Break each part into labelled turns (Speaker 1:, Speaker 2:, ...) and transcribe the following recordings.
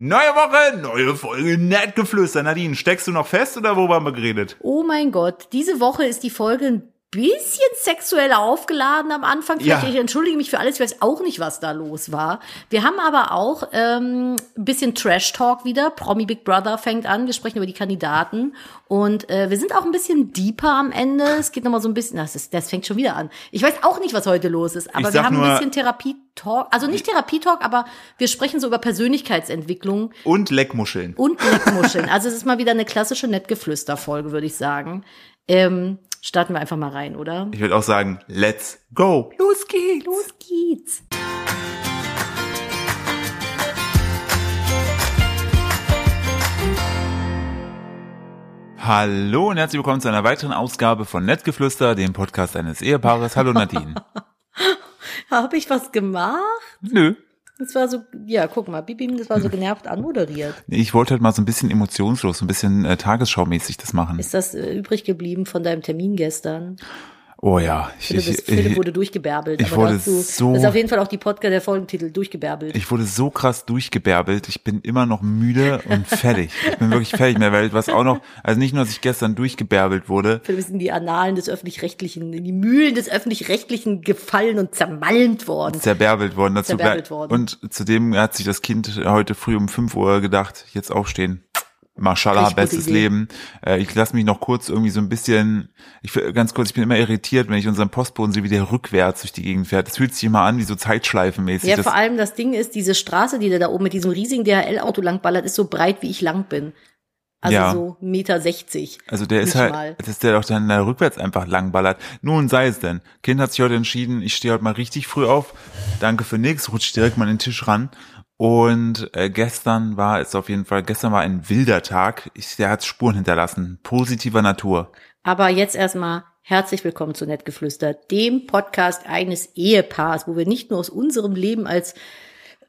Speaker 1: Neue Woche, neue Folge, nett geflüstert. Nadine, steckst du noch fest oder worüber haben wir geredet?
Speaker 2: Oh mein Gott, diese Woche ist die Folge ein bisschen sexuell aufgeladen am Anfang.
Speaker 1: Ja.
Speaker 2: Ich entschuldige mich für alles, ich weiß auch nicht, was da los war. Wir haben aber auch ähm, ein bisschen Trash-Talk wieder. Promi Big Brother fängt an. Wir sprechen über die Kandidaten. Und äh, wir sind auch ein bisschen deeper am Ende. Es geht nochmal so ein bisschen, das, ist, das fängt schon wieder an. Ich weiß auch nicht, was heute los ist, aber wir haben ein
Speaker 1: nur-
Speaker 2: bisschen Therapie-Talk. Also nicht Therapie-Talk, aber wir sprechen so über Persönlichkeitsentwicklung.
Speaker 1: Und Leckmuscheln.
Speaker 2: Und Leckmuscheln. Also es ist mal wieder eine klassische Nettgeflüster-Folge, würde ich sagen. Ähm, starten wir einfach mal rein, oder?
Speaker 1: Ich würde auch sagen, let's go. Los geht's.
Speaker 2: Los geht's.
Speaker 1: Hallo und herzlich willkommen zu einer weiteren Ausgabe von Nettgeflüster, dem Podcast eines Ehepaares. Hallo Nadine.
Speaker 2: Habe ich was gemacht?
Speaker 1: Nö.
Speaker 2: Das war so, ja, guck mal, Bibim, das war so genervt anmoderiert.
Speaker 1: Ich wollte halt mal so ein bisschen emotionslos, so ein bisschen äh, tagesschaumäßig das machen.
Speaker 2: Ist das äh, übrig geblieben von deinem Termin gestern?
Speaker 1: Oh ja. Ich,
Speaker 2: Philipp, ist,
Speaker 1: ich,
Speaker 2: Philipp wurde durchgebärbelt.
Speaker 1: ich
Speaker 2: aber
Speaker 1: wurde
Speaker 2: dazu,
Speaker 1: so-
Speaker 2: Das ist auf jeden Fall auch die Podcast, der Folgentitel, durchgebärbelt.
Speaker 1: ich wurde so krass durchgebärbelt. Ich bin immer noch müde und fertig. Ich bin wirklich fertig mehr, weil was auch noch, also nicht nur, dass ich gestern durchgebärbelt wurde,
Speaker 2: Philipp ist in die Annalen des Öffentlich-Rechtlichen, in die Mühlen des Öffentlich-Rechtlichen gefallen und zermalmt worden.
Speaker 1: zerbärbelt worden. Dazu
Speaker 2: Zerbärbelt worden.
Speaker 1: Und zudem hat sich das Kind heute früh um 5 Uhr gedacht, jetzt aufstehen. Mashallah, bestes. Leben. Äh, ich lasse mich noch kurz irgendwie so ein bisschen, ich ganz kurz, ich bin immer irritiert, wenn ich unseren Postboden sehe, wie der rückwärts durch die Gegend fährt. Das fühlt sich immer an wie so Zeitschleifenmäßig.
Speaker 2: Ja,
Speaker 1: das,
Speaker 2: vor allem das Ding ist, diese Straße, die der da oben mit diesem riesigen DHL-Auto langballert, ist so breit, wie ich lang bin. Also
Speaker 1: Ja.
Speaker 2: so Meter sechzig.
Speaker 1: also der ist halt,
Speaker 2: mal.
Speaker 1: dass der doch dann da rückwärts einfach langballert. Nun sei es denn. Kind hat sich heute entschieden, ich stehe heute mal richtig früh auf. Danke für nix, rutscht direkt mal an den Tisch ran. Und äh, gestern war es auf jeden Fall, gestern war ein wilder Tag. Ich, der hat Spuren hinterlassen, positiver Natur.
Speaker 2: Aber jetzt erstmal herzlich willkommen zu Nettgeflüster, dem Podcast eines Ehepaars, wo wir nicht nur aus unserem Leben als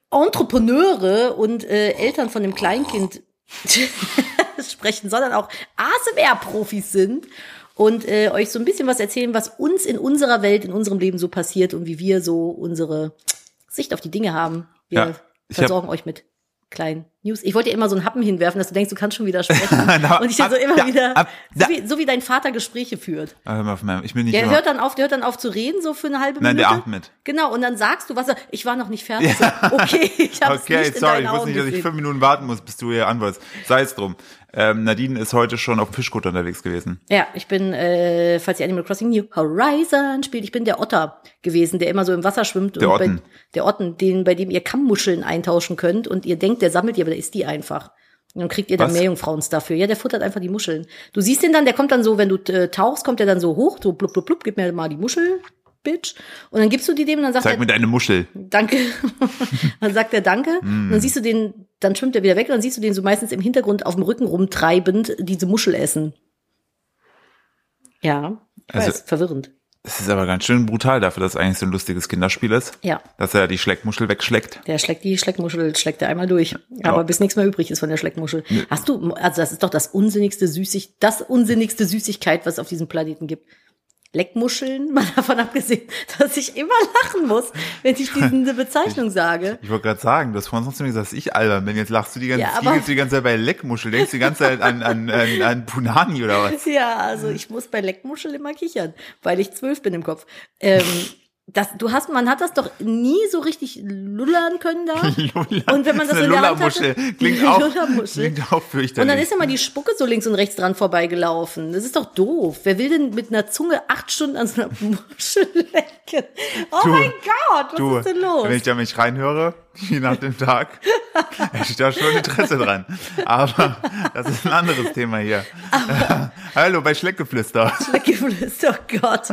Speaker 2: Entrepreneure und äh, Eltern von dem Kleinkind sprechen, sondern auch ASMR-Profis sind und äh, euch so ein bisschen was erzählen, was uns in unserer Welt, in unserem Leben so passiert und wie wir so unsere Sicht auf die Dinge haben. Wir
Speaker 1: Ja, ich hab-
Speaker 2: versorgen euch mit kleinen News. Ich wollte dir immer so einen Happen hinwerfen, dass du denkst, du kannst schon wieder sprechen.
Speaker 1: Na,
Speaker 2: und ich dir so immer
Speaker 1: da,
Speaker 2: wieder,
Speaker 1: ab,
Speaker 2: so wie, so wie dein Vater Gespräche führt.
Speaker 1: Ah, hör mal auf, ich bin nicht
Speaker 2: Der
Speaker 1: immer,
Speaker 2: hört dann auf, der hört dann auf zu reden, so für eine halbe
Speaker 1: Nein,
Speaker 2: Minute.
Speaker 1: der atmet.
Speaker 2: Genau, und dann sagst du was, er- ich war noch nicht fertig. So, okay, ich habe
Speaker 1: Okay,
Speaker 2: nicht in
Speaker 1: sorry,
Speaker 2: deinen
Speaker 1: ich wusste nicht, dass ich fünf Minuten warten muss, bis du hier antwortest. Sei es drum. Ähm, Nadine ist heute schon auf Fischkutter unterwegs gewesen.
Speaker 2: Ja, ich bin, äh, falls ihr Animal Crossing New Horizon spielt, ich bin der Otter gewesen, der immer so im Wasser schwimmt.
Speaker 1: Der
Speaker 2: und
Speaker 1: Otten.
Speaker 2: Bei, der Otten, den, bei dem ihr Kammmuscheln eintauschen könnt und ihr denkt, der sammelt die, aber der isst die einfach. Und dann kriegt ihr dann? Meerjungfrauens dafür. Ja, der futtert einfach die Muscheln. Du siehst den dann, der kommt dann so, wenn du äh, tauchst, kommt der dann so hoch, so blub, blub, blub, gib mir mal die Muschel, Bitch. Und dann gibst du die dem und dann sagt
Speaker 1: Zeig
Speaker 2: er,
Speaker 1: mir deine Muschel.
Speaker 2: Danke. dann sagt er Danke.
Speaker 1: Mm.
Speaker 2: Und dann siehst du den, dann schwimmt er wieder weg und dann siehst du den so meistens im Hintergrund auf dem Rücken rumtreibend diese Muschel essen. Ja, ich
Speaker 1: Also-
Speaker 2: weiß, verwirrend.
Speaker 1: Das ist aber ganz schön brutal dafür, dass es eigentlich so ein lustiges Kinderspiel ist.
Speaker 2: Ja,
Speaker 1: Dass er die Schleckmuschel wegschleckt.
Speaker 2: der schlägt die Schleckmuschel, schlägt er einmal durch. Aber bis nichts mehr übrig ist von der Schleckmuschel. Hast du, also das ist doch das unsinnigste Süßig, das unsinnigste Süßigkeit, was es auf diesem Planeten gibt. Leckmuscheln, mal davon abgesehen, dass ich immer lachen muss, wenn ich diese Bezeichnung sage.
Speaker 1: Ich wollte gerade sagen, du hast vorhin sonst gesagt, dass ich albern bin. Jetzt lachst du die ganze,
Speaker 2: Ja,
Speaker 1: Zeit,
Speaker 2: aber-
Speaker 1: die ganze Zeit bei Leckmuschel. Denkst du die ganze Zeit an, an, an, an Punani oder was?
Speaker 2: Ja, also ich muss bei Leckmuschel immer kichern, weil ich zwölf bin im Kopf. Ähm, das, du hast, man hat das doch nie so richtig lullern können da.
Speaker 1: Lulla.
Speaker 2: Und wenn man das
Speaker 1: eine
Speaker 2: in der Hand hatte-
Speaker 1: Klingt auch, klingt auch fürchterlich.
Speaker 2: Und dann ist immer die Spucke so links und rechts dran vorbeigelaufen. Das ist doch doof. Wer will denn mit einer Zunge acht Stunden an so einer Muschel lecken? Oh
Speaker 1: Du,
Speaker 2: mein Gott, was
Speaker 1: du,
Speaker 2: ist denn los?
Speaker 1: wenn ich da mich reinhöre, je nach dem Tag, hätte ich da schon Interesse dran. Aber das ist ein anderes Thema hier. Hallo bei Schleckgeflüster.
Speaker 2: Schleckgeflüster, oh Gott.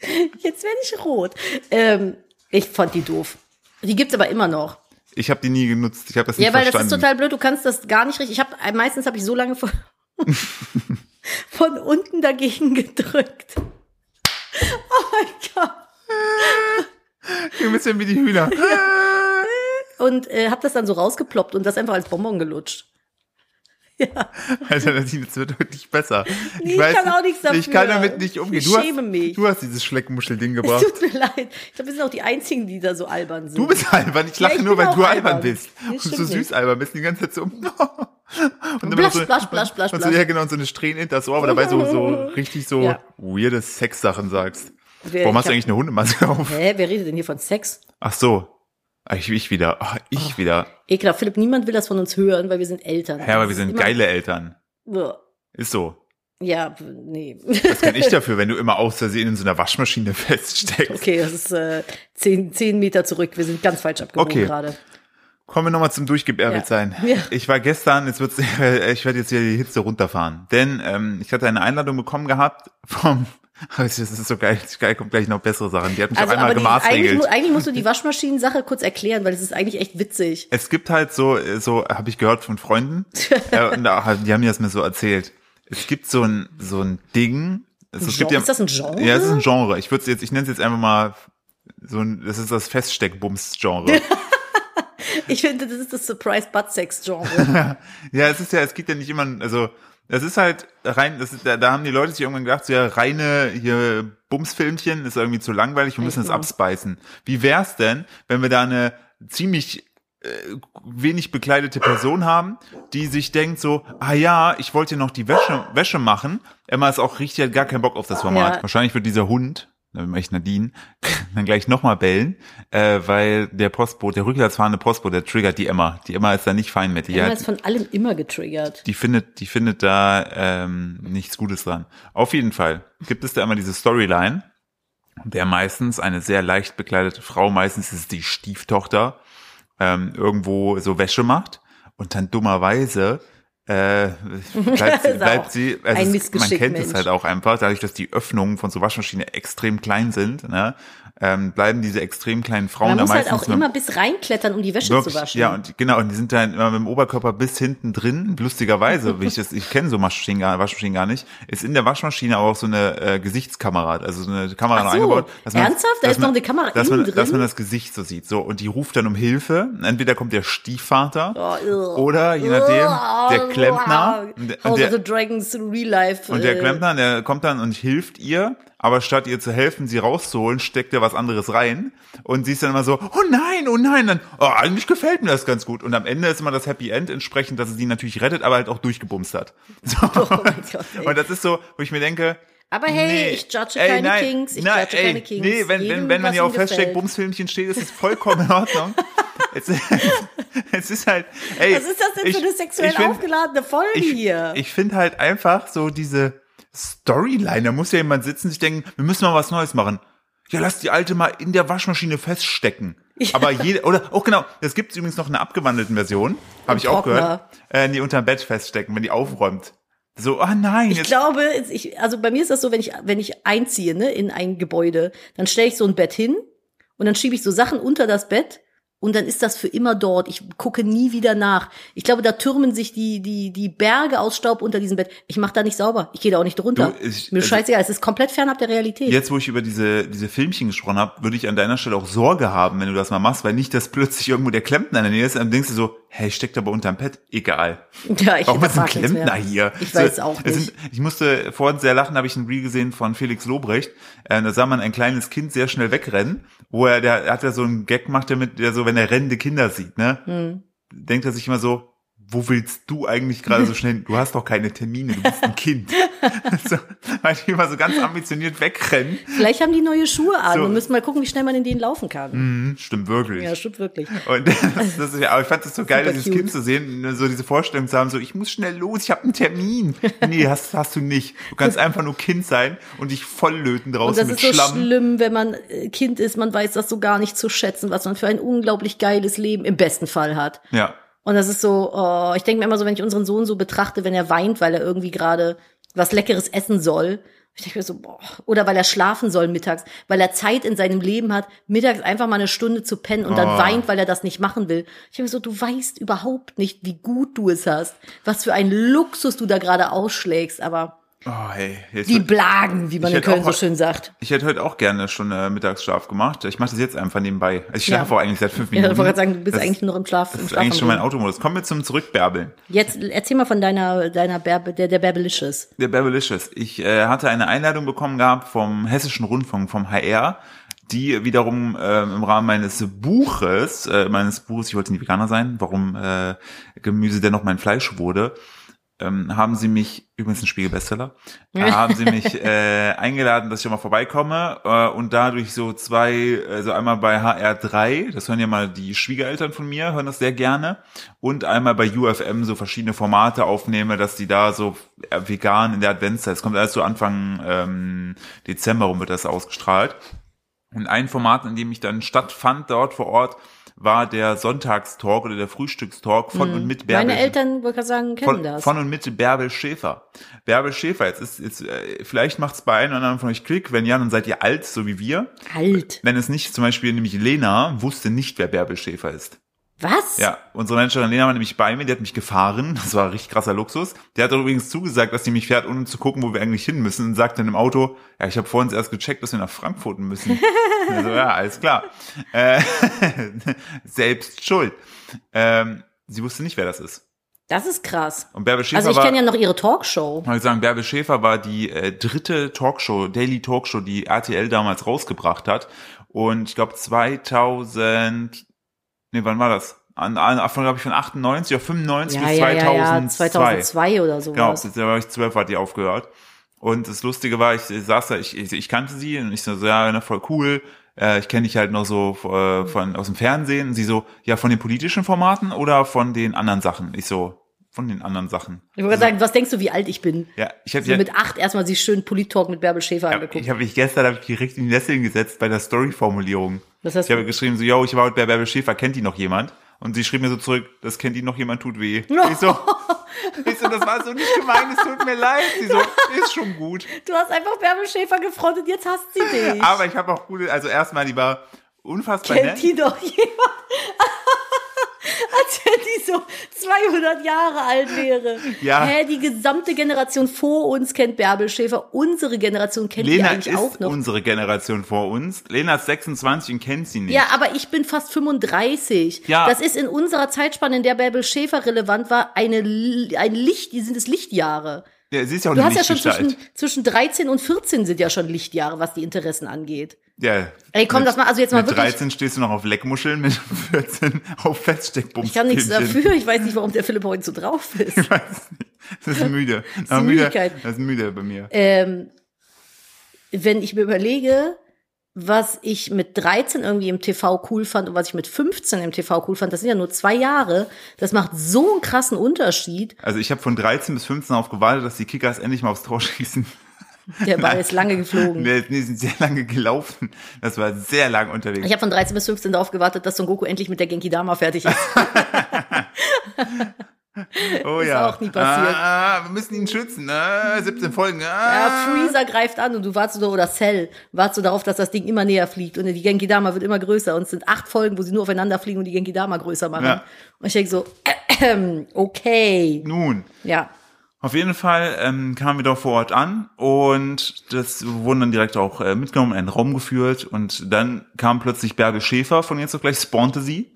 Speaker 2: Jetzt werde ich rot. Ähm, ich fand die doof. Die gibt's aber immer noch.
Speaker 1: Ich habe die nie genutzt. Ich habe das nicht
Speaker 2: Ja, weil
Speaker 1: verstanden.
Speaker 2: das ist total blöd. Du kannst das gar nicht richtig. Ich habe meistens habe ich so lange von, von unten dagegen gedrückt. Oh mein Gott.
Speaker 1: Ein bisschen wie die Hühner.
Speaker 2: Und äh, habe das dann so rausgeploppt und das einfach als Bonbon gelutscht. Ja.
Speaker 1: Also Nadine, es wird wirklich besser.
Speaker 2: Nee, ich kann auch nichts
Speaker 1: Ich kann
Speaker 2: dafür.
Speaker 1: damit nicht umgehen.
Speaker 2: Ich
Speaker 1: Du hast,
Speaker 2: schäme mich.
Speaker 1: Du hast dieses Schleckmuschel-Ding
Speaker 2: Es
Speaker 1: gebracht.
Speaker 2: tut mir leid. Ich glaube, wir sind auch die Einzigen, die da so albern sind.
Speaker 1: Du bist albern. Ich lache
Speaker 2: ich
Speaker 1: nur, weil du albern,
Speaker 2: albern.
Speaker 1: bist. Und so süß
Speaker 2: nicht.
Speaker 1: albern bist, die ganze Zeit so. und immer
Speaker 2: Blasch,
Speaker 1: so,
Speaker 2: blasch, blasch, blasch,
Speaker 1: und so, ja, genau, und so eine Strähne hinter das Ohr, aber dabei so, so richtig so
Speaker 2: Ja.
Speaker 1: weirde Sexsachen sagst.
Speaker 2: Wer-
Speaker 1: Warum hast du eigentlich eine Hundemaske auf?
Speaker 2: Hä, wer redet denn hier von Sex?
Speaker 1: Ach so. Ah, Ich, ich wieder. Ach, ich wieder.
Speaker 2: Ekelhaft. Philipp, niemand will das von uns hören, weil wir sind Eltern.
Speaker 1: Ja, aber wir sind geile Eltern.
Speaker 2: Uah.
Speaker 1: Ist so.
Speaker 2: Ja, nee.
Speaker 1: Was kann ich dafür, wenn du immer aus Versehen in so einer Waschmaschine feststeckst?
Speaker 2: Okay, das ist äh, zehn, zehn Meter zurück. Wir sind ganz falsch abgebogen
Speaker 1: Okay.
Speaker 2: gerade.
Speaker 1: Kommen wir nochmal zum Durchgebärbelt
Speaker 2: Ja.
Speaker 1: sein.
Speaker 2: Ja.
Speaker 1: Ich war gestern, jetzt wird's, ich werde jetzt wieder die Hitze runterfahren. Denn ähm, ich hatte eine Einladung bekommen gehabt vom, das ist so geil, geil kommt gleich noch bessere Sachen. Die hat mich
Speaker 2: Also,
Speaker 1: auch einmal
Speaker 2: eigentlich,
Speaker 1: gemaßregelt.
Speaker 2: mu- eigentlich musst du die Waschmaschinen-Sache kurz erklären, weil es ist eigentlich echt witzig.
Speaker 1: Es gibt halt so, so habe ich gehört von Freunden, äh, die haben mir das mir so erzählt. Es gibt so ein so ein Ding. Also, es gibt ja,
Speaker 2: ist das ein Genre?
Speaker 1: Ja, es ist ein Genre. Ich würde jetzt, ich nenne es jetzt einfach mal so ein, das ist das Feststeckbums-Genre.
Speaker 2: Ich finde, das ist das Surprise Butt Sex Genre.
Speaker 1: ja, es ist ja, es geht ja nicht immer, also das ist halt rein, das ist, da, da haben die Leute sich irgendwann gedacht, so ja, reine hier Bumsfilmchen ist irgendwie zu langweilig, wir müssen es abspeisen. Wie wär's denn, wenn wir da eine ziemlich äh, wenig bekleidete Person haben, die sich denkt so, ah ja, ich wollte noch die Wäsche, Wäsche machen. Emma ist auch richtig, hat gar keinen Bock auf das Format.
Speaker 2: Ja.
Speaker 1: Wahrscheinlich wird dieser Hund, da will ich Nadine, dann gleich nochmal bellen, äh, weil der Postbote, der rückwärts fahrende Postbote, der triggert die Emma. Die Emma ist da nicht fein mit. Die,
Speaker 2: Emma
Speaker 1: hat,
Speaker 2: ist von allem immer getriggert.
Speaker 1: die findet, die findet da ähm, nichts Gutes dran. Auf jeden Fall gibt es da immer diese Storyline, der meistens eine sehr leicht bekleidete Frau, meistens ist es die Stieftochter, ähm, irgendwo so Wäsche macht und dann dummerweise äh, bleibt sie, bleibt sie
Speaker 2: ein
Speaker 1: also es, man kennt es
Speaker 2: Mensch.
Speaker 1: halt auch einfach, dadurch, dass die Öffnungen von so Waschmaschinen extrem klein sind, ne, ähm, bleiben diese extrem kleinen Frauen
Speaker 2: Man
Speaker 1: da
Speaker 2: muss halt
Speaker 1: meistens
Speaker 2: auch immer bis reinklettern, um die Wäsche
Speaker 1: Wirklich,
Speaker 2: zu waschen.
Speaker 1: ja, und genau, und die sind dann immer mit dem Oberkörper bis hinten drin, lustigerweise, wie ich das, ich kenne so Waschmaschinen gar, Waschmaschinen gar nicht, ist in der Waschmaschine aber auch so eine äh, Gesichtskamera, also so eine Kamera
Speaker 2: so,
Speaker 1: eingebaut.
Speaker 2: ernsthaft? Da
Speaker 1: dass
Speaker 2: ist noch eine Kamera
Speaker 1: dass man,
Speaker 2: innen
Speaker 1: Dass man
Speaker 2: drin?
Speaker 1: das Gesicht so sieht, so, und die ruft dann um Hilfe, entweder kommt der Stiefvater,
Speaker 2: Oh,
Speaker 1: oder, je nachdem, der Klempner, und der-
Speaker 2: House of the Dragons Real Life.
Speaker 1: und der
Speaker 2: äh,
Speaker 1: Klempner, der kommt dann und hilft ihr, aber statt ihr zu helfen, sie rauszuholen, steckt er was anderes rein. Und sie ist dann immer so, oh nein, oh nein, dann, oh, eigentlich gefällt mir das ganz gut. Und am Ende ist immer das Happy End entsprechend, dass es sie natürlich rettet, aber halt auch durchgebumst hat. So.
Speaker 2: Oh mein Gott,
Speaker 1: und das ist so, wo ich mir denke,
Speaker 2: Aber hey,
Speaker 1: nee,
Speaker 2: ich judge
Speaker 1: ey,
Speaker 2: keine
Speaker 1: nein,
Speaker 2: Kings, ich
Speaker 1: nein,
Speaker 2: judge
Speaker 1: ey,
Speaker 2: keine Kings.
Speaker 1: Nee, wenn,
Speaker 2: Jedem,
Speaker 1: wenn, wenn man ja Hashtag
Speaker 2: gefällt.
Speaker 1: Bumsfilmchen steht, ist es vollkommen in Ordnung. es, es ist halt, ey.
Speaker 2: Was ist das denn
Speaker 1: ich-
Speaker 2: für eine sexuell
Speaker 1: find-
Speaker 2: aufgeladene Folge
Speaker 1: ich,
Speaker 2: hier?
Speaker 1: Ich finde halt einfach so diese Storyline, da muss ja jemand sitzen und sich denken, wir müssen mal was Neues machen. Ja, lass die alte mal in der Waschmaschine feststecken. Aber jede, oder, oh genau, das gibt übrigens noch in einer abgewandelten Version, habe ich auch gehört, äh, die unterm Bett feststecken, wenn die aufräumt. So, ah nein,
Speaker 2: Ich glaube, ich, also bei mir ist das so, wenn ich, wenn ich einziehe, ne, in ein Gebäude, dann stelle ich so ein Bett hin und dann schiebe ich so Sachen unter das Bett und dann ist das für immer dort. Ich gucke nie wieder nach. Ich glaube, da türmen sich die, die, die Berge aus Staub unter diesem Bett. Ich mache da nicht sauber. Ich gehe da auch nicht drunter.
Speaker 1: Du, ich-
Speaker 2: Mir
Speaker 1: also-
Speaker 2: scheißegal. Es ist komplett fernab der Realität.
Speaker 1: jetzt wo ich über diese, diese Filmchen gesprochen habe, würde ich an deiner Stelle auch Sorge haben, wenn du das mal machst, weil nicht, dass plötzlich irgendwo der Klempner in der Nähe ist, dann denkst du so, hey, steckt aber unterm Bett, egal.
Speaker 2: Ja, ich
Speaker 1: Warum ist ein Klempner hier?
Speaker 2: Ich
Speaker 1: So,
Speaker 2: weiß auch nicht.
Speaker 1: Sind, ich musste vorhin sehr lachen, habe ich ein Reel gesehen von Felix Lobrecht. Äh, da sah man ein kleines Kind sehr schnell wegrennen, wo er, der er hat ja so einen Gag gemacht, damit der so, wenn er rennende Kinder sieht, ne,
Speaker 2: Hm.
Speaker 1: denkt er sich immer so, wo willst du eigentlich gerade so schnell? Du hast doch keine Termine, du bist ein Kind. so, weil die immer so ganz ambitioniert wegrennen.
Speaker 2: Vielleicht haben die neue Schuhe an
Speaker 1: So.
Speaker 2: und müssen mal gucken, wie schnell man in denen laufen kann.
Speaker 1: Hm, stimmt wirklich.
Speaker 2: Ja, stimmt wirklich.
Speaker 1: Und das, das ist aber ich fand es so geil, dieses
Speaker 2: cute.
Speaker 1: Kind zu sehen, so diese Vorstellung zu haben, so ich muss schnell los, ich habe einen Termin. Nee, hast, hast du nicht. Du kannst einfach nur Kind sein und dich volllöten
Speaker 2: Und
Speaker 1: draußen
Speaker 2: das
Speaker 1: mit
Speaker 2: ist so
Speaker 1: Schlamm.
Speaker 2: schlimm, wenn man äh, Kind ist, man weiß das so gar nicht zu schätzen, was man für ein unglaublich geiles Leben im besten Fall hat.
Speaker 1: Ja.
Speaker 2: Und das ist so, oh, ich denke mir immer so, wenn ich unseren Sohn so betrachte, wenn er weint, weil er irgendwie gerade was Leckeres essen soll. Ich denke mir so, boah, oder weil er schlafen soll mittags, weil er Zeit in seinem Leben hat, mittags einfach mal eine Stunde zu pennen und dann
Speaker 1: Oh.
Speaker 2: weint, weil er das nicht machen will. Ich denke mir so, du weißt überhaupt nicht, wie gut du es hast, was für ein Luxus du da gerade ausschlägst, aber
Speaker 1: Oh, hey. Jetzt,
Speaker 2: Die Blagen, wie man in Köln
Speaker 1: auch
Speaker 2: so schön sagt.
Speaker 1: ich hätte heute auch gerne schon äh, Mittagsschlaf gemacht. Ich mache das jetzt einfach nebenbei. Also ich
Speaker 2: Ja.
Speaker 1: schlafe auch eigentlich seit fünf
Speaker 2: Ja, ich
Speaker 1: Minuten.
Speaker 2: wollte gerade sagen, du bist
Speaker 1: das,
Speaker 2: eigentlich nur im Schlaf.
Speaker 1: Das
Speaker 2: im
Speaker 1: ist eigentlich schon mein. Automodus. Kommen wir zum Zurückbärbeln.
Speaker 2: Jetzt erzähl mal von deiner, deiner Berbe, der, der Berbelicious.
Speaker 1: Der Berbelicious. Ich äh, hatte eine Einladung bekommen gehabt vom Hessischen Rundfunk, vom HR, die wiederum äh, im Rahmen meines Buches, äh, meines Buches, ich wollte nie Veganer sein, warum äh, Gemüse dennoch mein Fleisch wurde, ähm, haben sie mich, übrigens ein Spiegelbestseller, äh, haben sie mich äh, eingeladen, dass ich auch mal vorbeikomme äh, und dadurch so zwei, also einmal bei HR3, das hören ja mal die Schwiegereltern von mir, hören das sehr gerne und einmal bei UFM so verschiedene Formate aufnehme, dass die da so äh, vegan in der Adventszeit, es kommt alles so Anfang ähm, Dezember rum wird das ausgestrahlt. Und ein Format, in dem ich dann stattfand dort vor Ort, war der Sonntagstalk oder der Frühstückstalk von und mit Bärbel.
Speaker 2: Meine Eltern, wollte ich sagen, kennen
Speaker 1: Von,
Speaker 2: das.
Speaker 1: von und mit Bärbel Schäfer. Bärbel Schäfer, jetzt ist, jetzt, äh, vielleicht macht's bei einem oder anderen von euch Klick, wenn ja, dann seid ihr alt, so wie wir.
Speaker 2: Alt.
Speaker 1: Wenn es nicht, zum Beispiel nämlich Lena wusste nicht, wer Bärbel Schäfer ist.
Speaker 2: Was?
Speaker 1: Ja, unsere Managerin Lena war nämlich bei mir, die hat mich gefahren, das war richtig krasser Luxus. Der hat übrigens zugesagt, dass sie mich fährt, ohne zu gucken, wo wir eigentlich hin müssen und sagt dann im Auto, ja, ich habe vorhin erst gecheckt, dass wir nach Frankfurt müssen. also, ja, alles klar. Äh, selbst schuld. Ähm, sie wusste nicht, wer das ist.
Speaker 2: Das ist krass.
Speaker 1: Und Bärbel Schäfer
Speaker 2: Also ich kenne ja noch ihre Talkshow.
Speaker 1: ich sagen, Bärbel Schäfer war die äh, dritte Talkshow, Daily Talkshow, die RTL damals rausgebracht hat. Und ich glaube 2000, nee, wann war das? An, an, von, glaube ich, von 98 auf 95
Speaker 2: Ja,
Speaker 1: bis
Speaker 2: ja, ja,
Speaker 1: 2002.
Speaker 2: ja, 2002 oder
Speaker 1: Genau,
Speaker 2: sowas.
Speaker 1: da war ich zwölf, hat die aufgehört. Und das Lustige war, ich saß da, ich, ich, ich kannte sie und ich so, so, ja, ne, voll cool. Äh, ich kenne dich halt noch so äh, von aus dem Fernsehen. Und sie so, ja, von den politischen Formaten oder von den anderen Sachen? Ich so, von den anderen Sachen.
Speaker 2: Ich wollte sagen, was denkst du, wie alt ich bin?
Speaker 1: Ja, ich habe
Speaker 2: So mit acht erstmal sich schön Polit-Talk mit Bärbel Schäfer
Speaker 1: Ja,
Speaker 2: angeguckt.
Speaker 1: ich habe mich gestern hab ich direkt in die Nesseln gesetzt bei der Story-Formulierung.
Speaker 2: Was hast
Speaker 1: Ich habe geschrieben so, yo, ich war heute bei Bärbel Schäfer, kennt die noch jemand? Und sie schrieb mir so zurück, das kennt die noch jemand, tut weh. Ich so, ich so, das war so nicht gemein, es tut mir leid. Sie so, ist schon gut.
Speaker 2: Du hast einfach Bärbel Schäfer gefrontet, jetzt hasst sie dich.
Speaker 1: Aber ich habe auch gute, also erstmal, die war unfassbar
Speaker 2: Kennt
Speaker 1: nett.
Speaker 2: die doch jemand? Als wenn die so 200 Jahre alt wäre.
Speaker 1: Ja.
Speaker 2: Hä, die gesamte Generation vor uns kennt Bärbel Schäfer. Unsere Generation kennt
Speaker 1: Lena
Speaker 2: die eigentlich
Speaker 1: ist
Speaker 2: auch noch.
Speaker 1: unsere Generation vor uns. Lena ist 26 und kennt sie nicht.
Speaker 2: Ja, aber ich bin fast 35.
Speaker 1: Ja.
Speaker 2: Das ist in unserer Zeitspanne, in der Bärbel Schäfer relevant war, eine, ein Licht, die sind es Lichtjahre.
Speaker 1: Ja, sie ist ja auch
Speaker 2: Du hast ja schon zwischen, zwischen 13 und 14 sind ja schon Lichtjahre, was die Interessen angeht.
Speaker 1: Ja.
Speaker 2: Ey, komm,
Speaker 1: Mit-
Speaker 2: das mal, also jetzt mal
Speaker 1: Mit
Speaker 2: wirklich.
Speaker 1: 13 stehst du noch auf Leckmuscheln, mit 14 auf Feststeckbums.
Speaker 2: Ich kann nichts dafür. Ich weiß nicht, warum der Philipp heute so drauf ist.
Speaker 1: Ich weiß nicht. Das ist müde. Das
Speaker 2: die
Speaker 1: müde.
Speaker 2: Müdigkeit.
Speaker 1: Das ist müde bei mir.
Speaker 2: ähm, wenn ich mir überlege, was ich mit 13 irgendwie im TV cool fand und was ich mit 15 im TV cool fand, das sind ja nur zwei Jahre. Das macht so einen krassen Unterschied.
Speaker 1: Also ich habe von 13 bis 15 auf gewartet, dass die Kickers endlich mal aufs Tor schießen.
Speaker 2: Der Ball ist lange geflogen.
Speaker 1: Nee, die sind sehr lange gelaufen. Das war sehr lang unterwegs.
Speaker 2: Ich habe von 13 bis 15 darauf gewartet, dass Son Goku endlich mit der Genki Dama fertig ist.
Speaker 1: oh
Speaker 2: ist
Speaker 1: ja.
Speaker 2: auch nie passiert.
Speaker 1: Ah, ah, wir müssen ihn schützen. Ah, 17 Folgen. Ah.
Speaker 2: Ja, Freezer greift an und du wartest so, oder Cell, wartest du darauf, dass das Ding immer näher fliegt und die Genki Dama wird immer größer und es sind acht Folgen, wo sie nur aufeinander fliegen und die Genki Dama größer machen.
Speaker 1: Ja.
Speaker 2: Und ich denke so, okay.
Speaker 1: Nun,
Speaker 2: Ja.
Speaker 1: auf jeden Fall ähm, kamen wir doch vor Ort an und das wurden dann direkt auch äh, mitgenommen, in einen Raum geführt und dann kam plötzlich Bärbel Schäfer von jetzt auf gleich, spawnte sie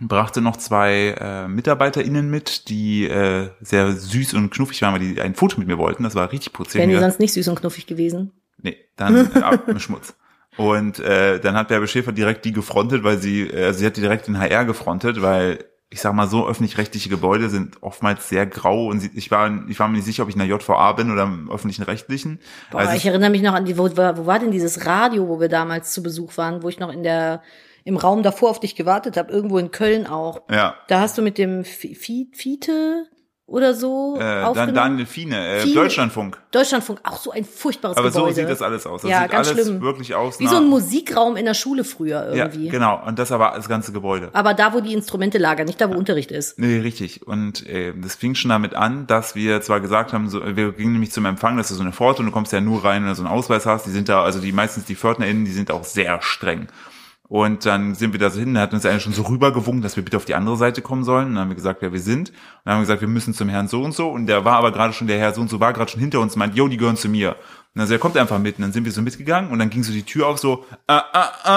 Speaker 1: brachte noch zwei äh, MitarbeiterInnen mit, die äh, sehr süß und knuffig waren, weil die ein Foto mit mir wollten. Das war richtig putzig.
Speaker 2: Wären die sonst nicht süß und knuffig gewesen?
Speaker 1: Nee, dann äh, ab mit Schmutz. Und äh, dann hat Bärbel Schäfer direkt die gefrontet, weil sie, äh, sie hat die direkt den HR gefrontet, weil ich sag mal so, öffentlich-rechtliche Gebäude sind oftmals sehr grau und sie, ich war, ich war mir nicht sicher, ob ich in der JVA bin oder im öffentlichen Rechtlichen.
Speaker 2: Boah,
Speaker 1: Also
Speaker 2: ich erinnere mich noch an die, wo, war- wo war denn dieses Radio, wo wir damals zu Besuch waren, wo ich noch in der, im Raum davor auf dich gewartet habe, irgendwo in Köln auch.
Speaker 1: ja,
Speaker 2: Da hast du mit dem Fi- Fi- Fiete oder so
Speaker 1: äh, dann
Speaker 2: aufgenommen.
Speaker 1: Daniel Fiene, äh,
Speaker 2: Fiene.
Speaker 1: Deutschlandfunk.
Speaker 2: Deutschlandfunk, auch so ein furchtbares
Speaker 1: Aber
Speaker 2: Gebäude.
Speaker 1: so sieht das alles aus. Das
Speaker 2: Ja,
Speaker 1: sieht
Speaker 2: ganz
Speaker 1: alles
Speaker 2: schlimm.
Speaker 1: wirklich aus.
Speaker 2: Wie so ein Musikraum in der Schule früher
Speaker 1: Ja,
Speaker 2: irgendwie.
Speaker 1: genau. Und das aber das ganze Gebäude.
Speaker 2: Aber da, wo die Instrumente lagern, nicht da, wo Unterricht ist.
Speaker 1: Nee, richtig. Und äh, das fing schon damit an, dass wir zwar gesagt haben, so, wir gingen nämlich zum Empfang, das ist so eine Pforte und du kommst ja nur rein, wenn du so einen Ausweis hast. Die sind da, also die meistens die PförtnerInnen, die sind auch sehr streng. Und dann sind wir da so hin, da hat uns einer schon so rübergewunken, dass wir bitte auf die andere Seite kommen sollen. Und dann haben wir gesagt, wer wir sind. Und dann haben wir gesagt, wir müssen zum Herrn so und so. Und der war aber gerade schon, der Herr so und so war gerade schon hinter uns und meint, yo, die gehören zu mir. Und dann so, er kommt einfach mit. Und dann sind wir so mitgegangen und dann ging so die Tür auf so, ah, ah,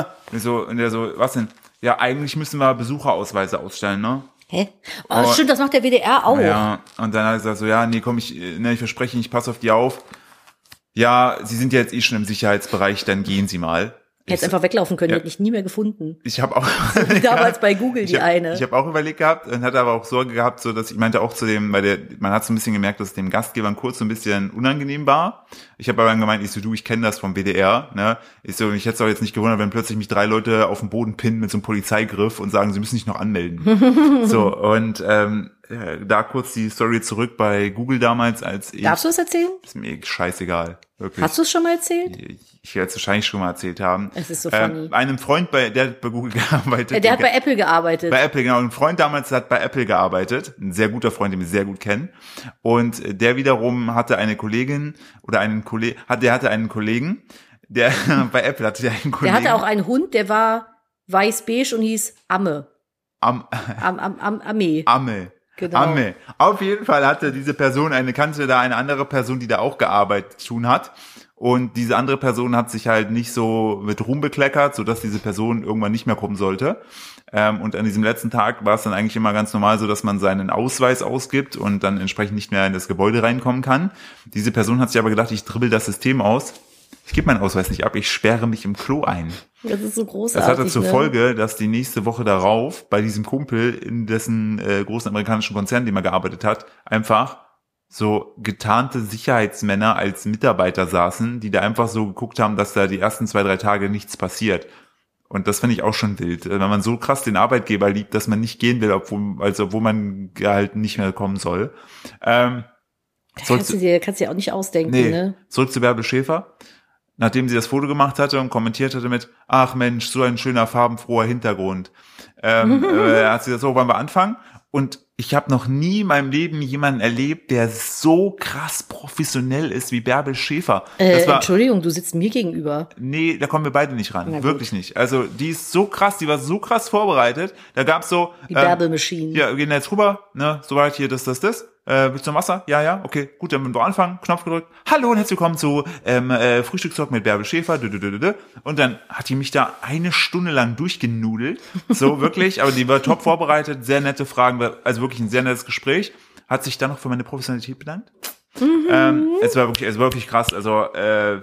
Speaker 1: ah. Und, so, und der so, was denn? Ja, eigentlich müssen wir Besucherausweise ausstellen, ne?
Speaker 2: Hä? Oh, stimmt, das macht der WDR auch.
Speaker 1: Ja, und dann hat er gesagt so, ja, nee, komm, ich, ne, ich verspreche, ich passe auf die auf. Ja, Sie sind ja jetzt eh schon im Sicherheitsbereich, dann gehen Sie mal.
Speaker 2: Hätte einfach weglaufen können, ja. hätte ich nie mehr gefunden.
Speaker 1: Ich habe auch
Speaker 2: damals bei Google die
Speaker 1: ich hab,
Speaker 2: eine.
Speaker 1: Ich habe auch überlegt gehabt und hatte aber auch Sorge gehabt, so dass ich meinte auch zu dem, weil der man hat so ein bisschen gemerkt, dass es dem Gastgebern kurz so ein bisschen unangenehm war. Ich habe aber dann gemeint, ich so du, ich kenne das vom WDR, ne? Ich so, ich hätte es auch jetzt nicht gewundert, wenn plötzlich mich drei Leute auf den Boden pinnen mit so einem Polizeigriff und sagen, sie müssen sich noch anmelden. so und ähm, da kurz die Story zurück bei Google damals, als ich.
Speaker 2: Darfst du es erzählen?
Speaker 1: Ist mir scheißegal. Wirklich.
Speaker 2: Hast du es schon mal erzählt?
Speaker 1: Ich, ich werde es wahrscheinlich schon mal erzählt haben.
Speaker 2: Es ist so funny.
Speaker 1: Äh, einem Freund, bei, der hat bei Google gearbeitet.
Speaker 2: Der hat bei Apple gearbeitet.
Speaker 1: Bei Apple, genau. Ein Freund damals hat bei Apple gearbeitet. Ein sehr guter Freund, den wir sehr gut kennen. Und der wiederum hatte eine Kollegin oder einen Kollegen, hat, der hatte einen Kollegen, der bei Apple hatte der einen Kollegen.
Speaker 2: Der hatte auch einen Hund, der war weiß-beige und hieß Amme.
Speaker 1: Am,
Speaker 2: Am, am, am, Amme.
Speaker 1: Amme.
Speaker 2: Genau.
Speaker 1: Amme. Auf jeden Fall hatte diese Person eine, kannte da eine andere Person, die da auch gearbeitet tun hat. Und diese andere Person hat sich halt nicht so mit Ruhm bekleckert, sodass diese Person irgendwann nicht mehr kommen sollte. Ähm, und an diesem letzten Tag war es dann eigentlich immer ganz normal so, dass man seinen Ausweis ausgibt und dann entsprechend nicht mehr in das Gebäude reinkommen kann. Diese Person hat sich aber gedacht, ich dribbel das System aus. Ich gebe meinen Ausweis nicht ab, ich sperre mich im Klo ein.
Speaker 2: Das ist so großartig.
Speaker 1: Das hatte zur
Speaker 2: ne?
Speaker 1: Folge, dass die nächste Woche darauf bei diesem Kumpel in dessen äh, großen amerikanischen Konzern, dem er gearbeitet hat, einfach so getarnte Sicherheitsmänner als Mitarbeiter saßen, die da einfach so geguckt haben, dass da die ersten zwei, drei Tage nichts passiert. Und das finde ich auch schon wild, wenn man so krass den Arbeitgeber liebt, dass man nicht gehen will, obwohl, also obwohl man halt nicht mehr kommen soll. Ähm,
Speaker 2: kannst du dir, kannst du dir auch nicht ausdenken,
Speaker 1: nee,
Speaker 2: ne?
Speaker 1: Zurück zu Bärbel Schäfer nachdem sie das Foto gemacht hatte und kommentiert hatte mit, ach Mensch, so ein schöner farbenfroher Hintergrund, ähm, äh, hat sie das so, wollen wir anfangen? Und ich habe noch nie in meinem Leben jemanden erlebt, der so krass professionell ist wie Bärbel Schäfer.
Speaker 2: Äh, war, Entschuldigung, du sitzt mir gegenüber.
Speaker 1: Nee, da kommen wir beide nicht ran. Wirklich nicht. Also die ist so krass, die war so krass vorbereitet. Da gab's so.
Speaker 2: Die Bärbel Machine.
Speaker 1: Ja, wir gehen jetzt rüber, ne, soweit hier, das, das, das. Äh, willst du noch Wasser? Ja, ja, okay, gut, dann müssen wir anfangen. Knopf gedrückt. Hallo und herzlich willkommen zu ähm, äh, Frühstückstalk mit Bärbel Schäfer. Und dann hat die mich da eine Stunde lang durchgenudelt. So, wirklich. Aber die war top vorbereitet, sehr nette Fragen, also wirklich ein sehr nettes Gespräch. Hat sich dann noch für meine Professionalität bedankt. Mhm. Ähm, es war wirklich, es war wirklich krass. Also äh,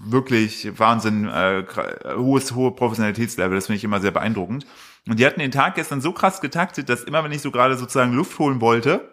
Speaker 1: wirklich Wahnsinn, äh, hohes, hohe Professionalitätslevel. Das finde ich immer sehr beeindruckend. Und die hatten den Tag gestern so krass getaktet, dass immer, wenn ich so gerade sozusagen Luft holen wollte,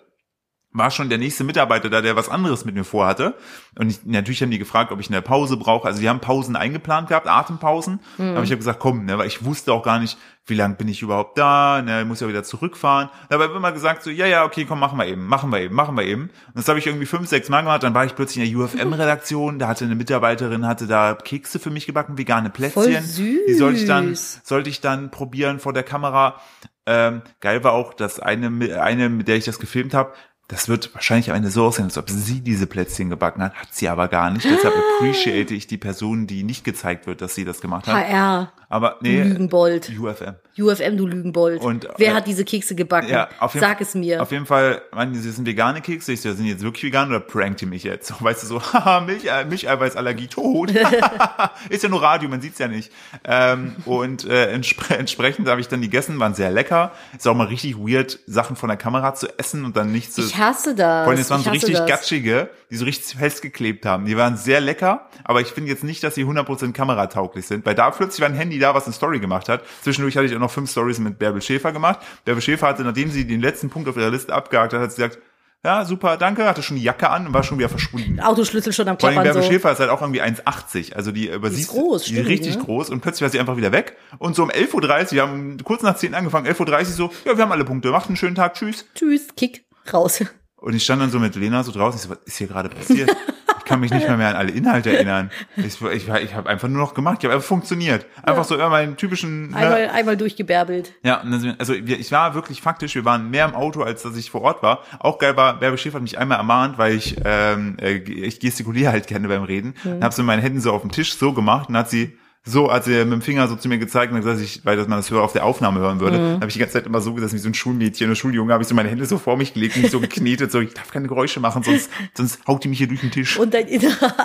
Speaker 1: war schon der nächste Mitarbeiter da, der was anderes mit mir vorhatte. Und ich, natürlich haben die gefragt, ob ich eine Pause brauche. Also die haben Pausen eingeplant gehabt, Atempausen. Mhm. Aber ich habe gesagt, komm, ne, weil ich wusste auch gar nicht, wie lange bin ich überhaupt da, ne, ich muss ja wieder zurückfahren. Dabei habe ich immer gesagt, so, ja, ja, okay, komm, machen wir eben, machen wir eben, machen wir eben. Und das habe ich irgendwie fünf, sechs Mal gemacht. Dann war ich plötzlich in der UFM-Redaktion, da hatte eine Mitarbeiterin, hatte da Kekse für mich gebacken, vegane Plätzchen.
Speaker 2: Voll süß.
Speaker 1: Die sollte ich dann, sollte ich dann probieren vor der Kamera. Ähm, geil war auch, dass eine, eine, mit der ich das gefilmt habe, das wird wahrscheinlich am Ende so aussehen, als ob sie diese Plätzchen gebacken hat, hat sie aber gar nicht. Deshalb appreciate ich die Person, die nicht gezeigt wird, dass sie das gemacht hat.
Speaker 2: HR.
Speaker 1: Aber nee,
Speaker 2: Lügenbold.
Speaker 1: UFM.
Speaker 2: UFM, du Lügenbold.
Speaker 1: Und,
Speaker 2: Wer
Speaker 1: äh,
Speaker 2: hat diese Kekse gebacken?
Speaker 1: Ja, auf jeden,
Speaker 2: Sag es mir.
Speaker 1: Auf jeden Fall, meinen sie sind vegane Kekse. Ich so, sind die jetzt wirklich vegan oder prankt ihr mich jetzt? So, weißt du so, haha, Milch, äh, Milcheiweißallergie tot. ist ja nur Radio, man sieht's ja nicht. Ähm, und äh, entspre entsprechend habe ich dann die gegessen, waren sehr lecker. Ist auch mal richtig weird, Sachen von der Kamera zu essen und dann nicht zu.
Speaker 2: Ich hasse das.
Speaker 1: Vor allem, es waren so richtig
Speaker 2: das.
Speaker 1: gatschige, die so richtig festgeklebt haben. Die waren sehr lecker, aber ich finde jetzt nicht, dass sie 100% kameratauglich sind. Weil da plötzlich war ein Handy da, was eine Story gemacht hat. Zwischendurch hatte ich auch noch fünf Stories mit Bärbel Schäfer gemacht. Bärbel Schäfer hatte, nachdem sie den letzten Punkt auf ihrer Liste abgehakt hat, hat sie gesagt, ja, super, danke, hatte schon die Jacke an und war schon wieder verschwunden.
Speaker 2: Autoschlüssel schon am
Speaker 1: Vor allem
Speaker 2: Klappern
Speaker 1: Bärbel
Speaker 2: so.
Speaker 1: Schäfer ist halt auch irgendwie 1,80. Also die übersieht,
Speaker 2: ist groß,
Speaker 1: die
Speaker 2: stimmt,
Speaker 1: richtig
Speaker 2: ne?
Speaker 1: groß und plötzlich war sie einfach wieder weg. Und so um 11.30 Uhr, wir haben kurz nach 10 angefangen, 11.30 Uhr so, ja, wir haben alle Punkte, macht einen schönen Tag, tschüss.
Speaker 2: Tschüss, Kick, raus.
Speaker 1: Und ich stand dann so mit Lena so draußen, ich so, was ist hier gerade passiert? Ich kann mich nicht mehr, mehr an alle Inhalte erinnern. Ich, ich, ich habe einfach nur noch gemacht, ich habe einfach funktioniert. Einfach so immer meinen typischen... Ne?
Speaker 2: Einmal, einmal durchgebärbelt.
Speaker 1: Ja, also ich war wirklich faktisch, wir waren mehr im Auto, als dass ich vor Ort war. Auch geil war, Bärbe Schäfer hat mich einmal ermahnt, weil ich, ähm, äh, ich gestikuliere halt gerne beim Reden.
Speaker 2: Mhm.
Speaker 1: Dann habe so mit meinen Händen so auf dem Tisch so gemacht und hat sie so, als er mit dem Finger so zu mir gezeigt hat, dass ich, weil das man das höher auf der Aufnahme hören würde,
Speaker 2: Mhm.
Speaker 1: habe ich die ganze Zeit immer so gesessen wie so ein Schulmädchen oder Schuljunge, habe ich so meine Hände so vor mich gelegt und mich so geknetet, so ich darf keine Geräusche machen, sonst, sonst haut die mich hier durch den Tisch.
Speaker 2: Und dein innerer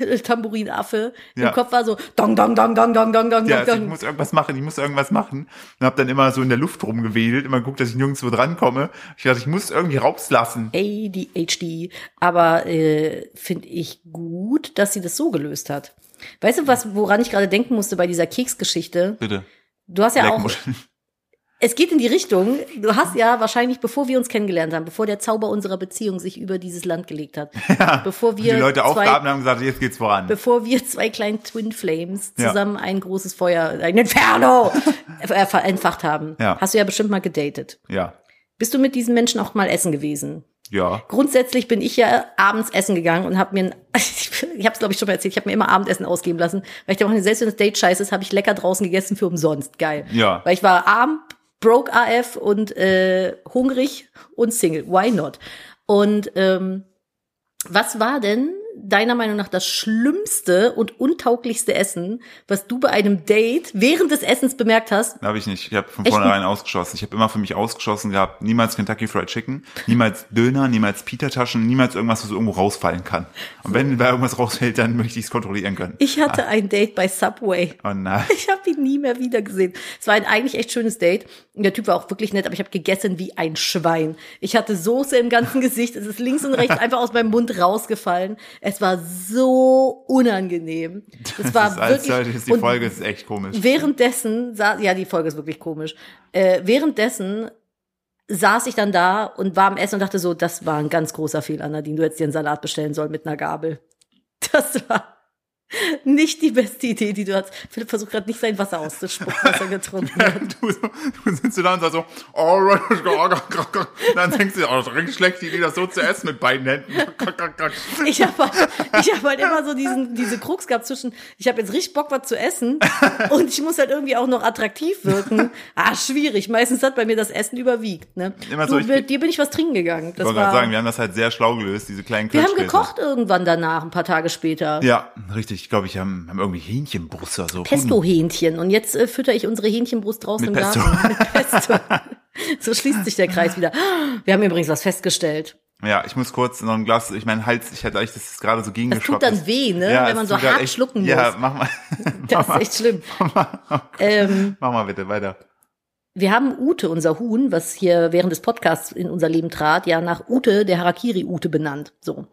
Speaker 2: ADHS-Tamburinaffe
Speaker 1: Ja.
Speaker 2: im Kopf war so dong, dong, dong, dong, dong, dong, dong,
Speaker 1: ja,
Speaker 2: dong,
Speaker 1: also ich
Speaker 2: dong.
Speaker 1: muss irgendwas machen, ich muss irgendwas machen. Und habe dann immer so in der Luft rumgewedelt, immer geguckt, dass ich nirgendwo drankomme. Ich dachte, ich muss irgendwie rauslassen.
Speaker 2: ADHD. Aber äh, finde ich gut, dass sie das so gelöst hat. Weißt du, was, woran ich gerade denken musste bei dieser Keksgeschichte?
Speaker 1: Bitte.
Speaker 2: Du hast ja auch, es geht in die Richtung, du hast ja wahrscheinlich, bevor wir uns kennengelernt haben, bevor der Zauber unserer Beziehung sich über dieses Land gelegt hat, bevor
Speaker 1: Die
Speaker 2: wir
Speaker 1: Leute
Speaker 2: zwei,
Speaker 1: aufgaben haben gesagt, jetzt geht's voran.
Speaker 2: bevor wir zwei kleinen Twin Flames
Speaker 1: Ja.
Speaker 2: zusammen ein großes Feuer, ein Inferno äh, entfacht haben,
Speaker 1: Ja.
Speaker 2: hast du ja bestimmt mal gedatet.
Speaker 1: Ja.
Speaker 2: Bist du mit diesen Menschen auch mal essen gewesen?
Speaker 1: Ja.
Speaker 2: Grundsätzlich bin ich ja abends essen gegangen und habe mir, ein, ich habe es glaube ich schon mal erzählt, ich habe mir immer Abendessen ausgeben lassen, weil ich dachte, selbst wenn das Date scheiße ist, habe ich lecker draußen gegessen für umsonst. Geil.
Speaker 1: Ja.
Speaker 2: Weil ich war arm, broke AF und äh, hungrig und Single. Why not? Und ähm, was war denn deiner Meinung nach das schlimmste und untauglichste Essen, was du bei einem Date während des Essens bemerkt hast?
Speaker 1: Habe ich nicht. Ich habe von
Speaker 2: Echt
Speaker 1: vornherein ausgeschlossen. Ich habe immer für mich ausgeschlossen gehabt, niemals Kentucky Fried Chicken, niemals Döner, niemals Pita-Taschen, niemals irgendwas, was irgendwo rausfallen kann. Und wenn da irgendwas rausfällt, dann möchte ich es kontrollieren können.
Speaker 2: Ich hatte ein Date bei Subway.
Speaker 1: Oh nein.
Speaker 2: Ich habe ihn nie mehr wieder gesehen. Es war ein eigentlich echt schönes Date. Und der Typ war auch wirklich nett, aber ich habe gegessen wie ein Schwein. Ich hatte Soße im ganzen Gesicht. Es ist links und rechts einfach aus meinem Mund rausgefallen. Es war so unangenehm. Es war
Speaker 1: Das ist,
Speaker 2: wirklich.
Speaker 1: ist die Folge ist echt komisch.
Speaker 2: Währenddessen, sa- ja, die Folge ist wirklich komisch. Äh, währenddessen saß ich dann da und war am Essen und dachte so, das war ein ganz großer Fehler, Nadine. Du hättest dir einen Salat bestellen sollen mit einer Gabel. Das war nicht die beste Idee, die du hast. Philipp versucht gerade nicht sein Wasser auszuspucken, was er getrunken hat.
Speaker 1: Du, du sitzt da und sagst so, alright, dann denkst du, oh, das ist richtig schlecht, Idee, das so zu essen mit beiden Händen.
Speaker 2: Ich habe halt, ich hab halt immer so diesen, diese Krux gehabt zwischen, ich habe jetzt richtig Bock, was zu essen und ich muss halt irgendwie auch noch attraktiv wirken. Ah, schwierig. Meistens hat bei mir das Essen überwiegt. Ne?
Speaker 1: Immer
Speaker 2: du,
Speaker 1: so, ich-
Speaker 2: mit dir bin ich was trinken gegangen.
Speaker 1: Ich
Speaker 2: Das
Speaker 1: wollte gerade sagen, wir haben das halt sehr schlau gelöst, diese kleinen
Speaker 2: wir haben gekocht irgendwann danach, ein paar Tage später.
Speaker 1: Ja, richtig. Ich glaube, ich haben, haben irgendwie Hähnchenbrust oder so.
Speaker 2: Pesto-Hähnchen. Und jetzt äh, fütter ich unsere Hähnchenbrust draußen
Speaker 1: Mit
Speaker 2: im
Speaker 1: Pesto.
Speaker 2: Garten mit Pesto. so schließt sich der Kreis wieder. Wir haben übrigens was festgestellt.
Speaker 1: Ja, ich muss kurz noch ein Glas, ich mein Hals, ich hatte eigentlich, das gerade so
Speaker 2: Das
Speaker 1: gegengeschwappt.
Speaker 2: tut dann weh, ne?
Speaker 1: Ja,
Speaker 2: Wenn man so hart
Speaker 1: echt-
Speaker 2: schlucken muss.
Speaker 1: Ja, mach mal.
Speaker 2: Das ist echt schlimm. Ähm,
Speaker 1: Mach mal bitte weiter.
Speaker 2: wir haben Ute, unser Huhn, was hier während des Podcasts in unser Leben trat, ja nach Ute, der Harakiri-Ute benannt. So.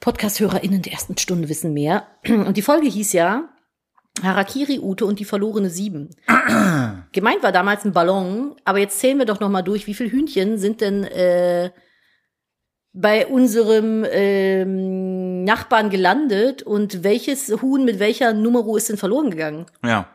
Speaker 2: Podcast-HörerInnen der ersten Stunde wissen mehr. Und die Folge hieß ja Harakiri Ute und die verlorene Sieben. Gemeint war damals ein Ballon, aber jetzt zählen wir doch noch mal durch, wie viele Hühnchen sind denn äh, bei unserem ähm, Nachbarn gelandet und welches Huhn mit welcher Numero ist denn verloren gegangen?
Speaker 1: Ja.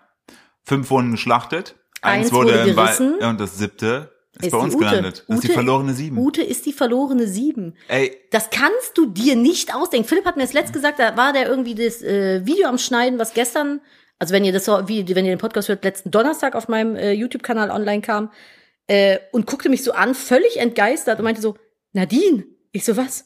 Speaker 1: Fünf wurden geschlachtet. Eins,
Speaker 2: Eins
Speaker 1: wurde,
Speaker 2: wurde gerissen.
Speaker 1: und das siebte ist,
Speaker 2: Ist
Speaker 1: bei
Speaker 2: die
Speaker 1: uns
Speaker 2: Ute.
Speaker 1: gelandet. Das ist die
Speaker 2: Ute-
Speaker 1: verlorene Sieben.
Speaker 2: Ute ist die verlorene Sieben.
Speaker 1: Ey,
Speaker 2: Das kannst du dir nicht ausdenken. Philipp hat mir das letzt gesagt, da war der irgendwie das äh, Video am Schneiden, was gestern, also wenn ihr das so, wie, wenn ihr den Podcast hört, letzten Donnerstag auf meinem äh, YouTube-Kanal online kam, äh, und guckte mich so an, völlig entgeistert und meinte so, Nadine, ich so, was?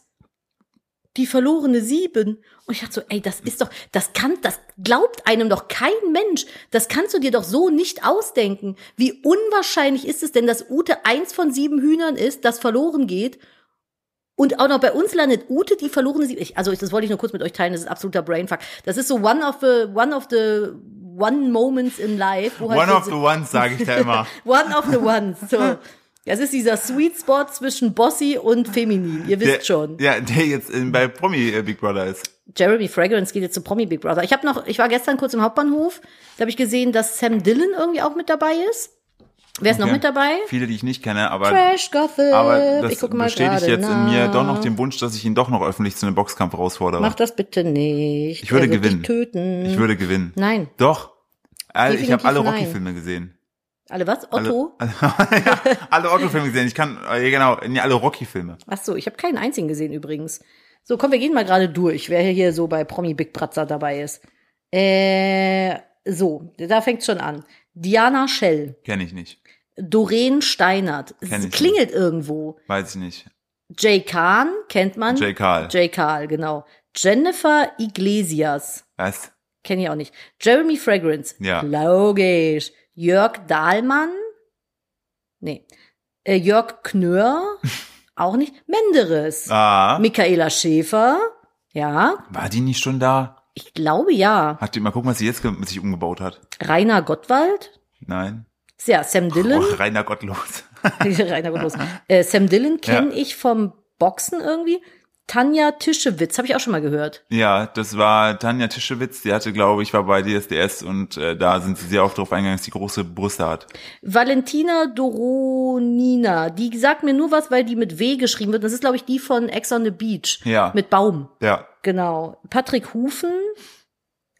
Speaker 2: Die verlorene Sieben. Und ich dachte so, ey, das ist doch, das kann, das glaubt einem doch kein Mensch. Das kannst du dir doch so nicht ausdenken. Wie unwahrscheinlich ist es denn, dass Ute eins von sieben Hühnern ist, das verloren geht und auch noch bei uns landet Ute, die verlorene Sieben. Ich, also das wollte ich nur kurz mit euch teilen. Das ist absoluter Brainfuck. Das ist so one of the one of the one moments in life. Halt
Speaker 1: one of the ones, sage ich da immer.
Speaker 2: one of the ones. So. Das ist dieser Sweet Spot zwischen Bossy und Feminin. Ihr wisst
Speaker 1: Der,
Speaker 2: schon.
Speaker 1: Ja, der jetzt in, bei Promi äh, Big Brother ist.
Speaker 2: Jeremy Fragrance geht jetzt zu Promi Big Brother. Ich habe noch, ich war gestern kurz im Hauptbahnhof. Da habe ich gesehen, dass Sam Dillon irgendwie auch mit dabei ist. Wer ist noch
Speaker 1: Okay.
Speaker 2: mit dabei?
Speaker 1: Viele, die ich nicht kenne, aber,
Speaker 2: Trash Gossip.
Speaker 1: aber das
Speaker 2: ich guck mal
Speaker 1: bestätigt jetzt in mir
Speaker 2: nach.
Speaker 1: doch noch den Wunsch, dass ich ihn doch noch öffentlich zu einem Boxkampf herausfordere.
Speaker 2: Mach das bitte nicht.
Speaker 1: Ich würde gewinnen.
Speaker 2: töten.
Speaker 1: Ich würde gewinnen.
Speaker 2: Nein.
Speaker 1: Doch. All- Ich habe alle. Rocky-Filme gesehen.
Speaker 2: Alle was?
Speaker 1: Alle-
Speaker 2: Otto?
Speaker 1: ja, alle Otto-Filme gesehen. Ich kann, äh, genau, nee, alle Rocky-Filme.
Speaker 2: Ach so, ich habe keinen einzigen gesehen übrigens. So, komm, wir gehen mal gerade durch, wer hier so bei Promi Big Bratzer dabei ist. Äh, so, da fängt's schon an. Diana Schell,
Speaker 1: Kenne ich nicht.
Speaker 2: Doreen Steinert,
Speaker 1: Kenn ich
Speaker 2: klingelt irgendwo.
Speaker 1: Weiß ich nicht.
Speaker 2: Jay Kahn kennt man.
Speaker 1: J. Carl.
Speaker 2: Jay Karl, genau. Jennifer Iglesias
Speaker 1: Was?
Speaker 2: kenne ich auch nicht. Jeremy Fragrance.
Speaker 1: Ja.
Speaker 2: Logisch. Jörg Dahlmann. Nee. Äh, Jörg Knör. auch nicht. Menderes.
Speaker 1: Ah.
Speaker 2: Michaela Schäfer. Ja.
Speaker 1: War die nicht schon da?
Speaker 2: Ich glaube ja.
Speaker 1: Hat die mal gucken, was sie jetzt ge- sich umgebaut hat?
Speaker 2: Rainer Gottwald.
Speaker 1: Nein.
Speaker 2: Ja, Sam Dillon.
Speaker 1: Oh, Rainer Gottlos.
Speaker 2: Rainer Gottlos. Äh, Sam Dillon kenne
Speaker 1: Ja.
Speaker 2: ich vom Boxen irgendwie. Tanja Tischewitz, habe ich auch schon mal gehört.
Speaker 1: Ja, das war Tanja Tischewitz, die hatte, glaube ich, war bei DSDS und äh, da sind sie sehr oft drauf eingegangen, dass sie große Brüste hat.
Speaker 2: Valentina Doronina, die sagt mir nur was, weil die mit W geschrieben wird. Das ist, glaube ich, die von Ex on the Beach.
Speaker 1: Ja.
Speaker 2: Mit Baum.
Speaker 1: Ja.
Speaker 2: Genau. Patrick Hufen,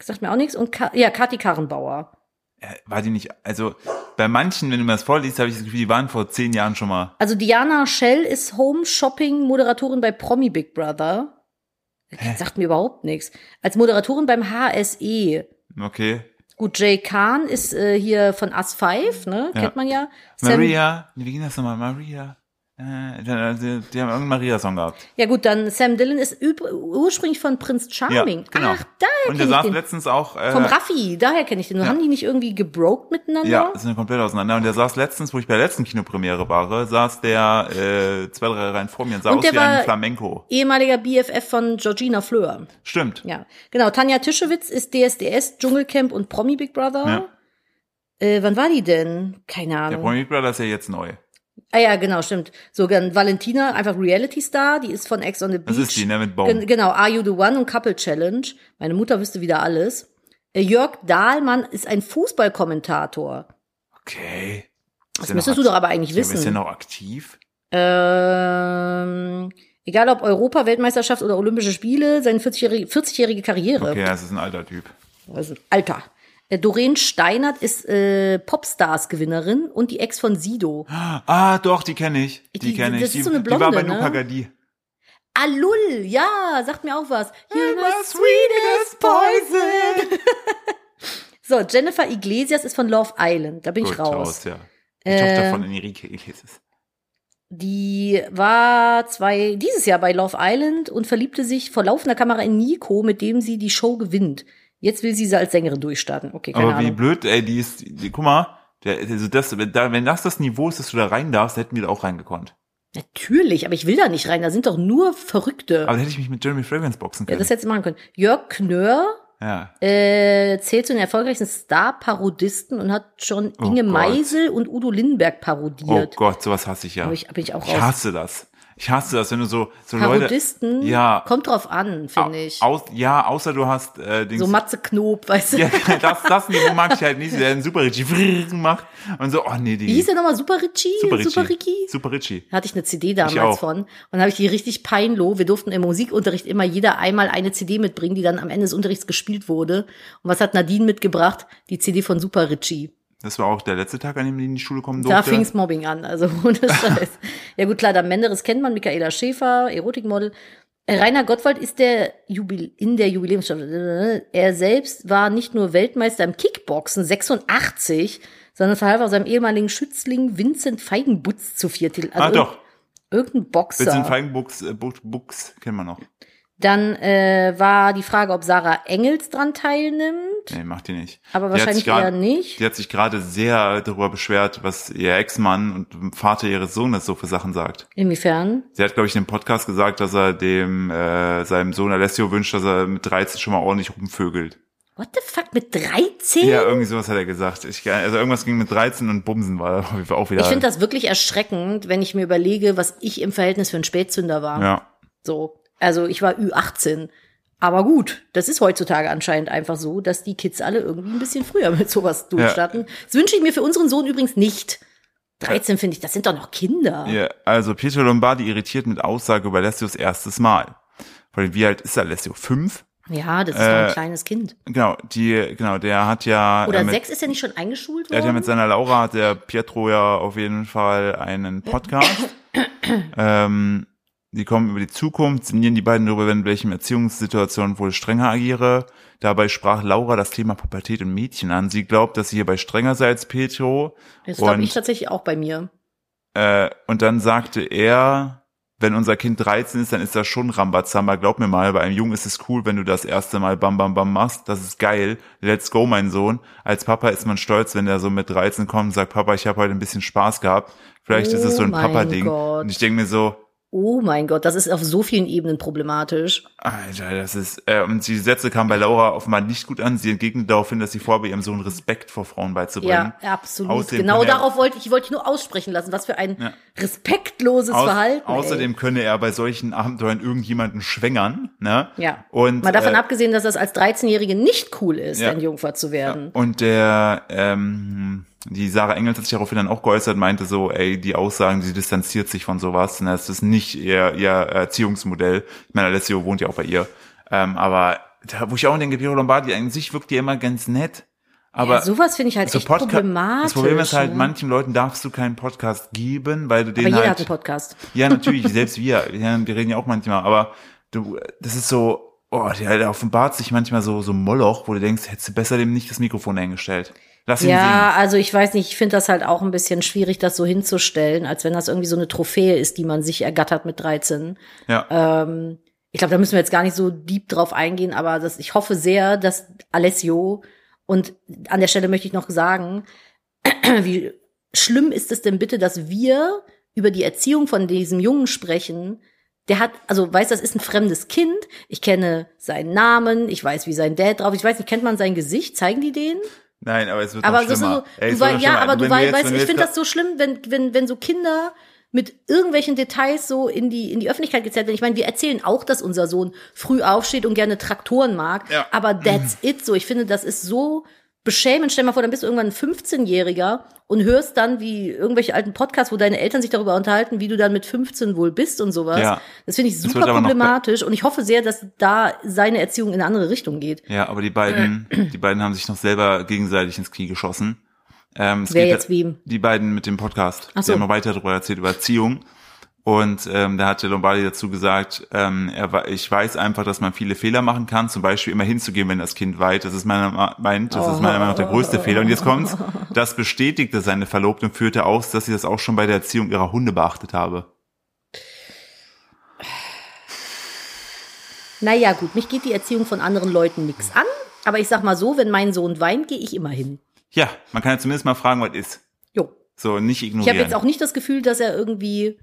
Speaker 2: sagt mir auch nichts. Und Ka ja, Kathi Karrenbauer.
Speaker 1: Äh, War die nicht, also bei manchen, wenn du mir das vorliest, habe ich das Gefühl, die waren vor zehn Jahren schon mal.
Speaker 2: Also Diana Schell ist Home-Shopping-Moderatorin bei Promi Big Brother. Sagt mir überhaupt nichts. Als Moderatorin beim HSE.
Speaker 1: Okay.
Speaker 2: Gut, Jay Kahn ist äh, hier von Us 5, ne?
Speaker 1: Ja.
Speaker 2: Kennt man ja. Sam-
Speaker 1: Maria, wie ging das nochmal? Maria. Äh, die, die, haben irgendeinen Maria-Song gehabt.
Speaker 2: Ja gut, dann Sam Dillon ist ursprünglich von Prince Charming.
Speaker 1: Ja, genau.
Speaker 2: Ach, daher
Speaker 1: Und der saß
Speaker 2: den.
Speaker 1: letztens auch. Äh,
Speaker 2: Vom Raffi, daher kenne ich den.
Speaker 1: Ja.
Speaker 2: Haben die nicht irgendwie gebroked miteinander?
Speaker 1: Ja, sind komplett auseinander. Und der saß letztens, wo ich bei der letzten Kinopremiere war, saß der äh, zwei, drei Reihen vor mir und sah
Speaker 2: Und
Speaker 1: aus
Speaker 2: der
Speaker 1: wie ein Flamenco.
Speaker 2: Ehemaliger BFF von Georgina Fleur.
Speaker 1: Stimmt.
Speaker 2: Ja, genau. Tanja Tischewitz ist DSDS, Dschungelcamp und Promi Big Brother.
Speaker 1: Ja.
Speaker 2: Äh, wann war die denn? Keine
Speaker 1: Der
Speaker 2: Ahnung.
Speaker 1: Promi Big Brother ist ja jetzt neu.
Speaker 2: Ah ja, genau, stimmt. So, dann Valentina, einfach Reality Star, die ist von Ex on the Beach.
Speaker 1: Das ist die, ne, mit Baum.
Speaker 2: Gen genau, Are You the One und Couple Challenge. Meine Mutter wüsste wieder alles. Äh, Jörg Dahlmann ist ein Fußballkommentator.
Speaker 1: Okay.
Speaker 2: Das müsstest du doch aber eigentlich
Speaker 1: Ja, Ist
Speaker 2: wissen.
Speaker 1: noch aktiv?
Speaker 2: Ähm, egal ob Europa, Weltmeisterschaft oder Olympische Spiele, seine 40-jährige 40 Karriere.
Speaker 1: Okay, das ist ein alter Typ.
Speaker 2: Also, Alter. Äh, Doreen Steinert ist äh, Popstars-Gewinnerin und die Ex von Sido.
Speaker 1: Ah, doch, die kenne ich. Die,
Speaker 2: Die-
Speaker 1: kenne ich.
Speaker 2: das ist
Speaker 1: die,
Speaker 2: so eine
Speaker 1: die war
Speaker 2: Blonde,
Speaker 1: bei
Speaker 2: ne?
Speaker 1: Luca Gadi.
Speaker 2: Alul, ja, sagt mir auch was. You're my
Speaker 1: sweetest poison.
Speaker 2: So, Jennifer Iglesias ist von Love Island. Da bin ich
Speaker 1: Gut,
Speaker 2: raus.
Speaker 1: ja. Die
Speaker 2: Äh,
Speaker 1: Tochter von Enrique Iglesias.
Speaker 2: Die war zwei, dieses Jahr bei Love Island und verliebte sich vor laufender Kamera in Nico, mit dem sie die Show gewinnt. Jetzt will sie sie als Sängerin durchstarten. Okay, keine
Speaker 1: Aber wie
Speaker 2: Ahnung.
Speaker 1: blöd, ey, die ist, die, guck mal, der, also das, wenn, da, wenn das das Niveau ist, dass du da rein darfst, hätten wir da auch reingekonnt.
Speaker 2: Natürlich, aber ich will da nicht rein. Da sind doch nur Verrückte.
Speaker 1: Aber da hätte ich mich mit Jeremy Fragrance boxen
Speaker 2: ja,
Speaker 1: können.
Speaker 2: das hättest du machen können. Jörg Knör
Speaker 1: Ja.
Speaker 2: äh, zählt zu den erfolgreichsten Star-Parodisten und hat schon
Speaker 1: Oh
Speaker 2: Inge
Speaker 1: Gott.
Speaker 2: Meisel und Udo Lindenberg
Speaker 1: Oh
Speaker 2: parodiert.
Speaker 1: Gott, sowas hasse ich ja.
Speaker 2: Aber ich, bin ich auch
Speaker 1: Ich
Speaker 2: raus.
Speaker 1: hasse das. Ich hasse das, wenn du so, so Leute.
Speaker 2: Parodisten,
Speaker 1: Ja.
Speaker 2: kommt drauf an, finde ich.
Speaker 1: Aus, ja, außer du hast äh, Dings,
Speaker 2: So Matze Knob, weißt du.
Speaker 1: Ja, das, das Niveau mag ich halt nicht, der einen super Richie macht und so, oh nee, die.
Speaker 2: Wie hieß der nochmal? Super Richie?
Speaker 1: Super Richie.
Speaker 2: Super Ricky?
Speaker 1: Super Richie.
Speaker 2: Da hatte ich eine CD
Speaker 1: Ich
Speaker 2: damals
Speaker 1: auch.
Speaker 2: von. Und habe ich die richtig peinloh. Wir durften im Musikunterricht immer jeder einmal eine CD mitbringen, die dann am Ende des Unterrichts gespielt wurde. Und was hat Nadine mitgebracht? Die CD von Super Richie.
Speaker 1: Das war auch der letzte Tag, an dem die in die Schule kommen
Speaker 2: Da
Speaker 1: durfte.
Speaker 2: fing's Mobbing an, also ohne Scheiß. ja gut, klar, dann Menderes kennt man, Michaela Schäfer, Erotikmodel. Äh, Rainer Gottwald ist der Jubil in der Jubiläumsstaffel. Er selbst war nicht nur Weltmeister im Kickboxen 86, sondern verhalf auch seinem ehemaligen Schützling Vincent Feigenbutz zu vier Titeln. Also
Speaker 1: ah, doch.
Speaker 2: Irgendein Boxer.
Speaker 1: Vincent Feigenbuchs, äh, Buchs, kennen wir noch.
Speaker 2: Dann äh, war die Frage, ob Sarah Engels dran teilnimmt.
Speaker 1: Nee, macht die nicht.
Speaker 2: Aber
Speaker 1: Die
Speaker 2: wahrscheinlich
Speaker 1: grad-
Speaker 2: eher nicht.
Speaker 1: Die hat sich gerade sehr darüber beschwert, was ihr Ex-Mann und Vater ihres Sohnes so für Sachen sagt.
Speaker 2: Inwiefern?
Speaker 1: Sie hat, glaube ich, in dem Podcast gesagt, dass er dem äh, seinem Sohn Alessio wünscht, dass er mit 13 schon mal ordentlich rumvögelt.
Speaker 2: What the fuck, mit 13?
Speaker 1: Ja, irgendwie sowas hat er gesagt. Ich, also irgendwas ging mit 13 und Bumsen war auch wieder.
Speaker 2: Ich finde das wirklich erschreckend, wenn ich mir überlege, was ich im Verhältnis für ein Spätzünder war.
Speaker 1: Ja.
Speaker 2: So. Also ich war Ü18. Aber gut, das ist heutzutage anscheinend einfach so, dass die Kids alle irgendwie ein bisschen früher mit sowas durchstarten. Das wünsche ich mir für unseren Sohn übrigens nicht. 13 finde ich, das sind doch noch Kinder.
Speaker 1: ja. Also Pietro Lombardi irritiert mit Aussage über Alessios erstes Mal. Allem, wie alt ist Alessio? Fünf?
Speaker 2: Ja, das ist doch ein
Speaker 1: Äh,
Speaker 2: kleines Kind.
Speaker 1: Genau, die, genau, der hat ja.
Speaker 2: Oder
Speaker 1: äh, mit,
Speaker 2: sechs ist er nicht schon eingeschult
Speaker 1: Er hat ja
Speaker 2: worden?
Speaker 1: mit seiner Laura, hat der Pietro ja auf jeden Fall einen Podcast. ähm, die kommen über die Zukunft, sinnieren die beiden darüber, in welchen Erziehungssituationen wohl strenger agiere. Dabei sprach Laura das Thema Pubertät und Mädchen an. Sie glaubt, dass sie hierbei strenger sei als Pietro.
Speaker 2: das glaube ich tatsächlich auch bei mir.
Speaker 1: äh, und dann sagte er, wenn unser Kind 13 ist, dann ist das schon Rambazamba. Glaub mir mal, bei einem Jungen ist es cool, wenn du das erste Mal Bam Bam Bam machst. Das ist geil. Let's go, mein Sohn. Als Papa ist man stolz, wenn der so mit 13 kommt und sagt, Papa, ich habe heute ein bisschen Spaß gehabt. Vielleicht ist es so ein
Speaker 2: Oh
Speaker 1: Papa-Ding.
Speaker 2: Gott.
Speaker 1: Und ich denke mir so,
Speaker 2: Oh mein Gott, das ist auf so vielen Ebenen problematisch.
Speaker 1: Alter, das ist, äh, und die Sätze kamen bei Laura offenbar nicht gut an. Sie entgegnet daraufhin, dass sie vorhabe, ihrem Sohn Respekt vor Frauen beizubringen.
Speaker 2: Ja, absolut.
Speaker 1: Außerdem
Speaker 2: genau darauf wollte ich, wollte ich nur aussprechen lassen. Was für ein
Speaker 1: Ja.
Speaker 2: respektloses
Speaker 1: Aus,
Speaker 2: Verhalten. ey.
Speaker 1: außerdem könne er bei solchen Abenteuern irgendjemanden schwängern, ne?
Speaker 2: Ja.
Speaker 1: Und,
Speaker 2: Mal davon
Speaker 1: äh,
Speaker 2: abgesehen, dass das als 13-Jährige nicht cool ist,
Speaker 1: Ja.
Speaker 2: ein Jungfer zu werden.
Speaker 1: Und der, ähm, die Sarah Engels hat sich daraufhin dann auch geäußert, meinte so, ey, die Aussagen, sie distanziert sich von sowas, ne? das ist nicht ihr, ihr Erziehungsmodell. Ich meine, Alessio wohnt ja auch bei ihr. Ähm, aber da, wo ich auch denke, Piero Lombardi, an sich wirkt die immer ganz nett. Aber
Speaker 2: ja, sowas finde ich halt
Speaker 1: so
Speaker 2: echt
Speaker 1: Podca-
Speaker 2: problematisch.
Speaker 1: Das Problem ist halt,
Speaker 2: ne?
Speaker 1: manchen Leuten darfst du keinen Podcast geben, weil du
Speaker 2: Aber
Speaker 1: den
Speaker 2: jeder
Speaker 1: halt.
Speaker 2: hat einen Podcast.
Speaker 1: Ja, natürlich, selbst wir. Ja, wir reden ja auch manchmal, aber du, das ist so, oh, der, der offenbart sich manchmal so, so Moloch, wo du denkst, hättest du besser dem nicht das Mikrofon eingestellt. Lass ihn
Speaker 2: Ja, also ich weiß nicht, ich finde das halt auch ein bisschen schwierig, das so hinzustellen, als wenn das irgendwie so eine Trophäe ist, die man sich ergattert mit 13.
Speaker 1: singen. Ja.
Speaker 2: Ähm, ich glaube, da müssen wir jetzt gar nicht so deep drauf eingehen, aber das, ich hoffe sehr, dass Alessio und an der Stelle möchte ich noch sagen, wie schlimm ist es denn bitte, dass wir über die Erziehung von diesem Jungen sprechen? Der hat, also weiß, das ist ein fremdes Kind. Ich kenne seinen Namen, ich weiß, wie sein Dad drauf. ist. Ich weiß nicht, kennt man sein Gesicht? Zeigen die den?
Speaker 1: Nein, aber es wird
Speaker 2: Aber
Speaker 1: noch
Speaker 2: ist
Speaker 1: schlimmer.
Speaker 2: so,
Speaker 1: Ey, es
Speaker 2: du
Speaker 1: noch
Speaker 2: ja, aber du
Speaker 1: jetzt-
Speaker 2: weißt,
Speaker 1: wir
Speaker 2: ich
Speaker 1: jetzt
Speaker 2: finde das so schlimm, wenn, wenn, wenn so Kinder mit irgendwelchen Details so in die, in die Öffentlichkeit gezerrt werden. Ich meine, wir erzählen auch, dass unser Sohn früh aufsteht und gerne Traktoren mag.
Speaker 1: Ja.
Speaker 2: Aber that's it so. Ich finde, das ist so beschämend. Stell dir mal vor, dann bist du irgendwann ein 15-Jähriger und hörst dann, wie irgendwelche alten Podcasts, wo deine Eltern sich darüber unterhalten, wie du dann mit 15 wohl bist und sowas.
Speaker 1: Ja.
Speaker 2: Das finde ich super problematisch und ich hoffe sehr, dass da seine Erziehung in eine andere Richtung geht.
Speaker 1: Ja, aber die beiden, die beiden haben sich noch selber gegenseitig ins Knie geschossen. Ähm,
Speaker 2: Wer jetzt wem?
Speaker 1: Die beiden mit dem Podcast.
Speaker 2: Ach
Speaker 1: Die
Speaker 2: so.
Speaker 1: haben noch weiter darüber erzählt, über Erziehung. Und ähm, da hatte Lombardi dazu gesagt, ähm, er, ich weiß einfach, dass man viele Fehler machen kann, zum Beispiel immer hinzugehen, wenn das Kind weint. Das ist meiner meint, das ist meiner Meinung nach der größte Fehler. Und jetzt kommt's. Das bestätigte seine Verlobte und führte aus, dass sie das auch schon bei der Erziehung ihrer Hunde beachtet habe.
Speaker 2: Naja, gut, mich geht die Erziehung von anderen Leuten nichts an. Aber ich sag mal so, wenn mein Sohn weint, gehe ich immer hin.
Speaker 1: Ja, man kann ja zumindest mal fragen, was ist.
Speaker 2: Jo.
Speaker 1: So, nicht
Speaker 2: Ich
Speaker 1: ignorieren.
Speaker 2: habe jetzt auch nicht das Gefühl, dass er irgendwie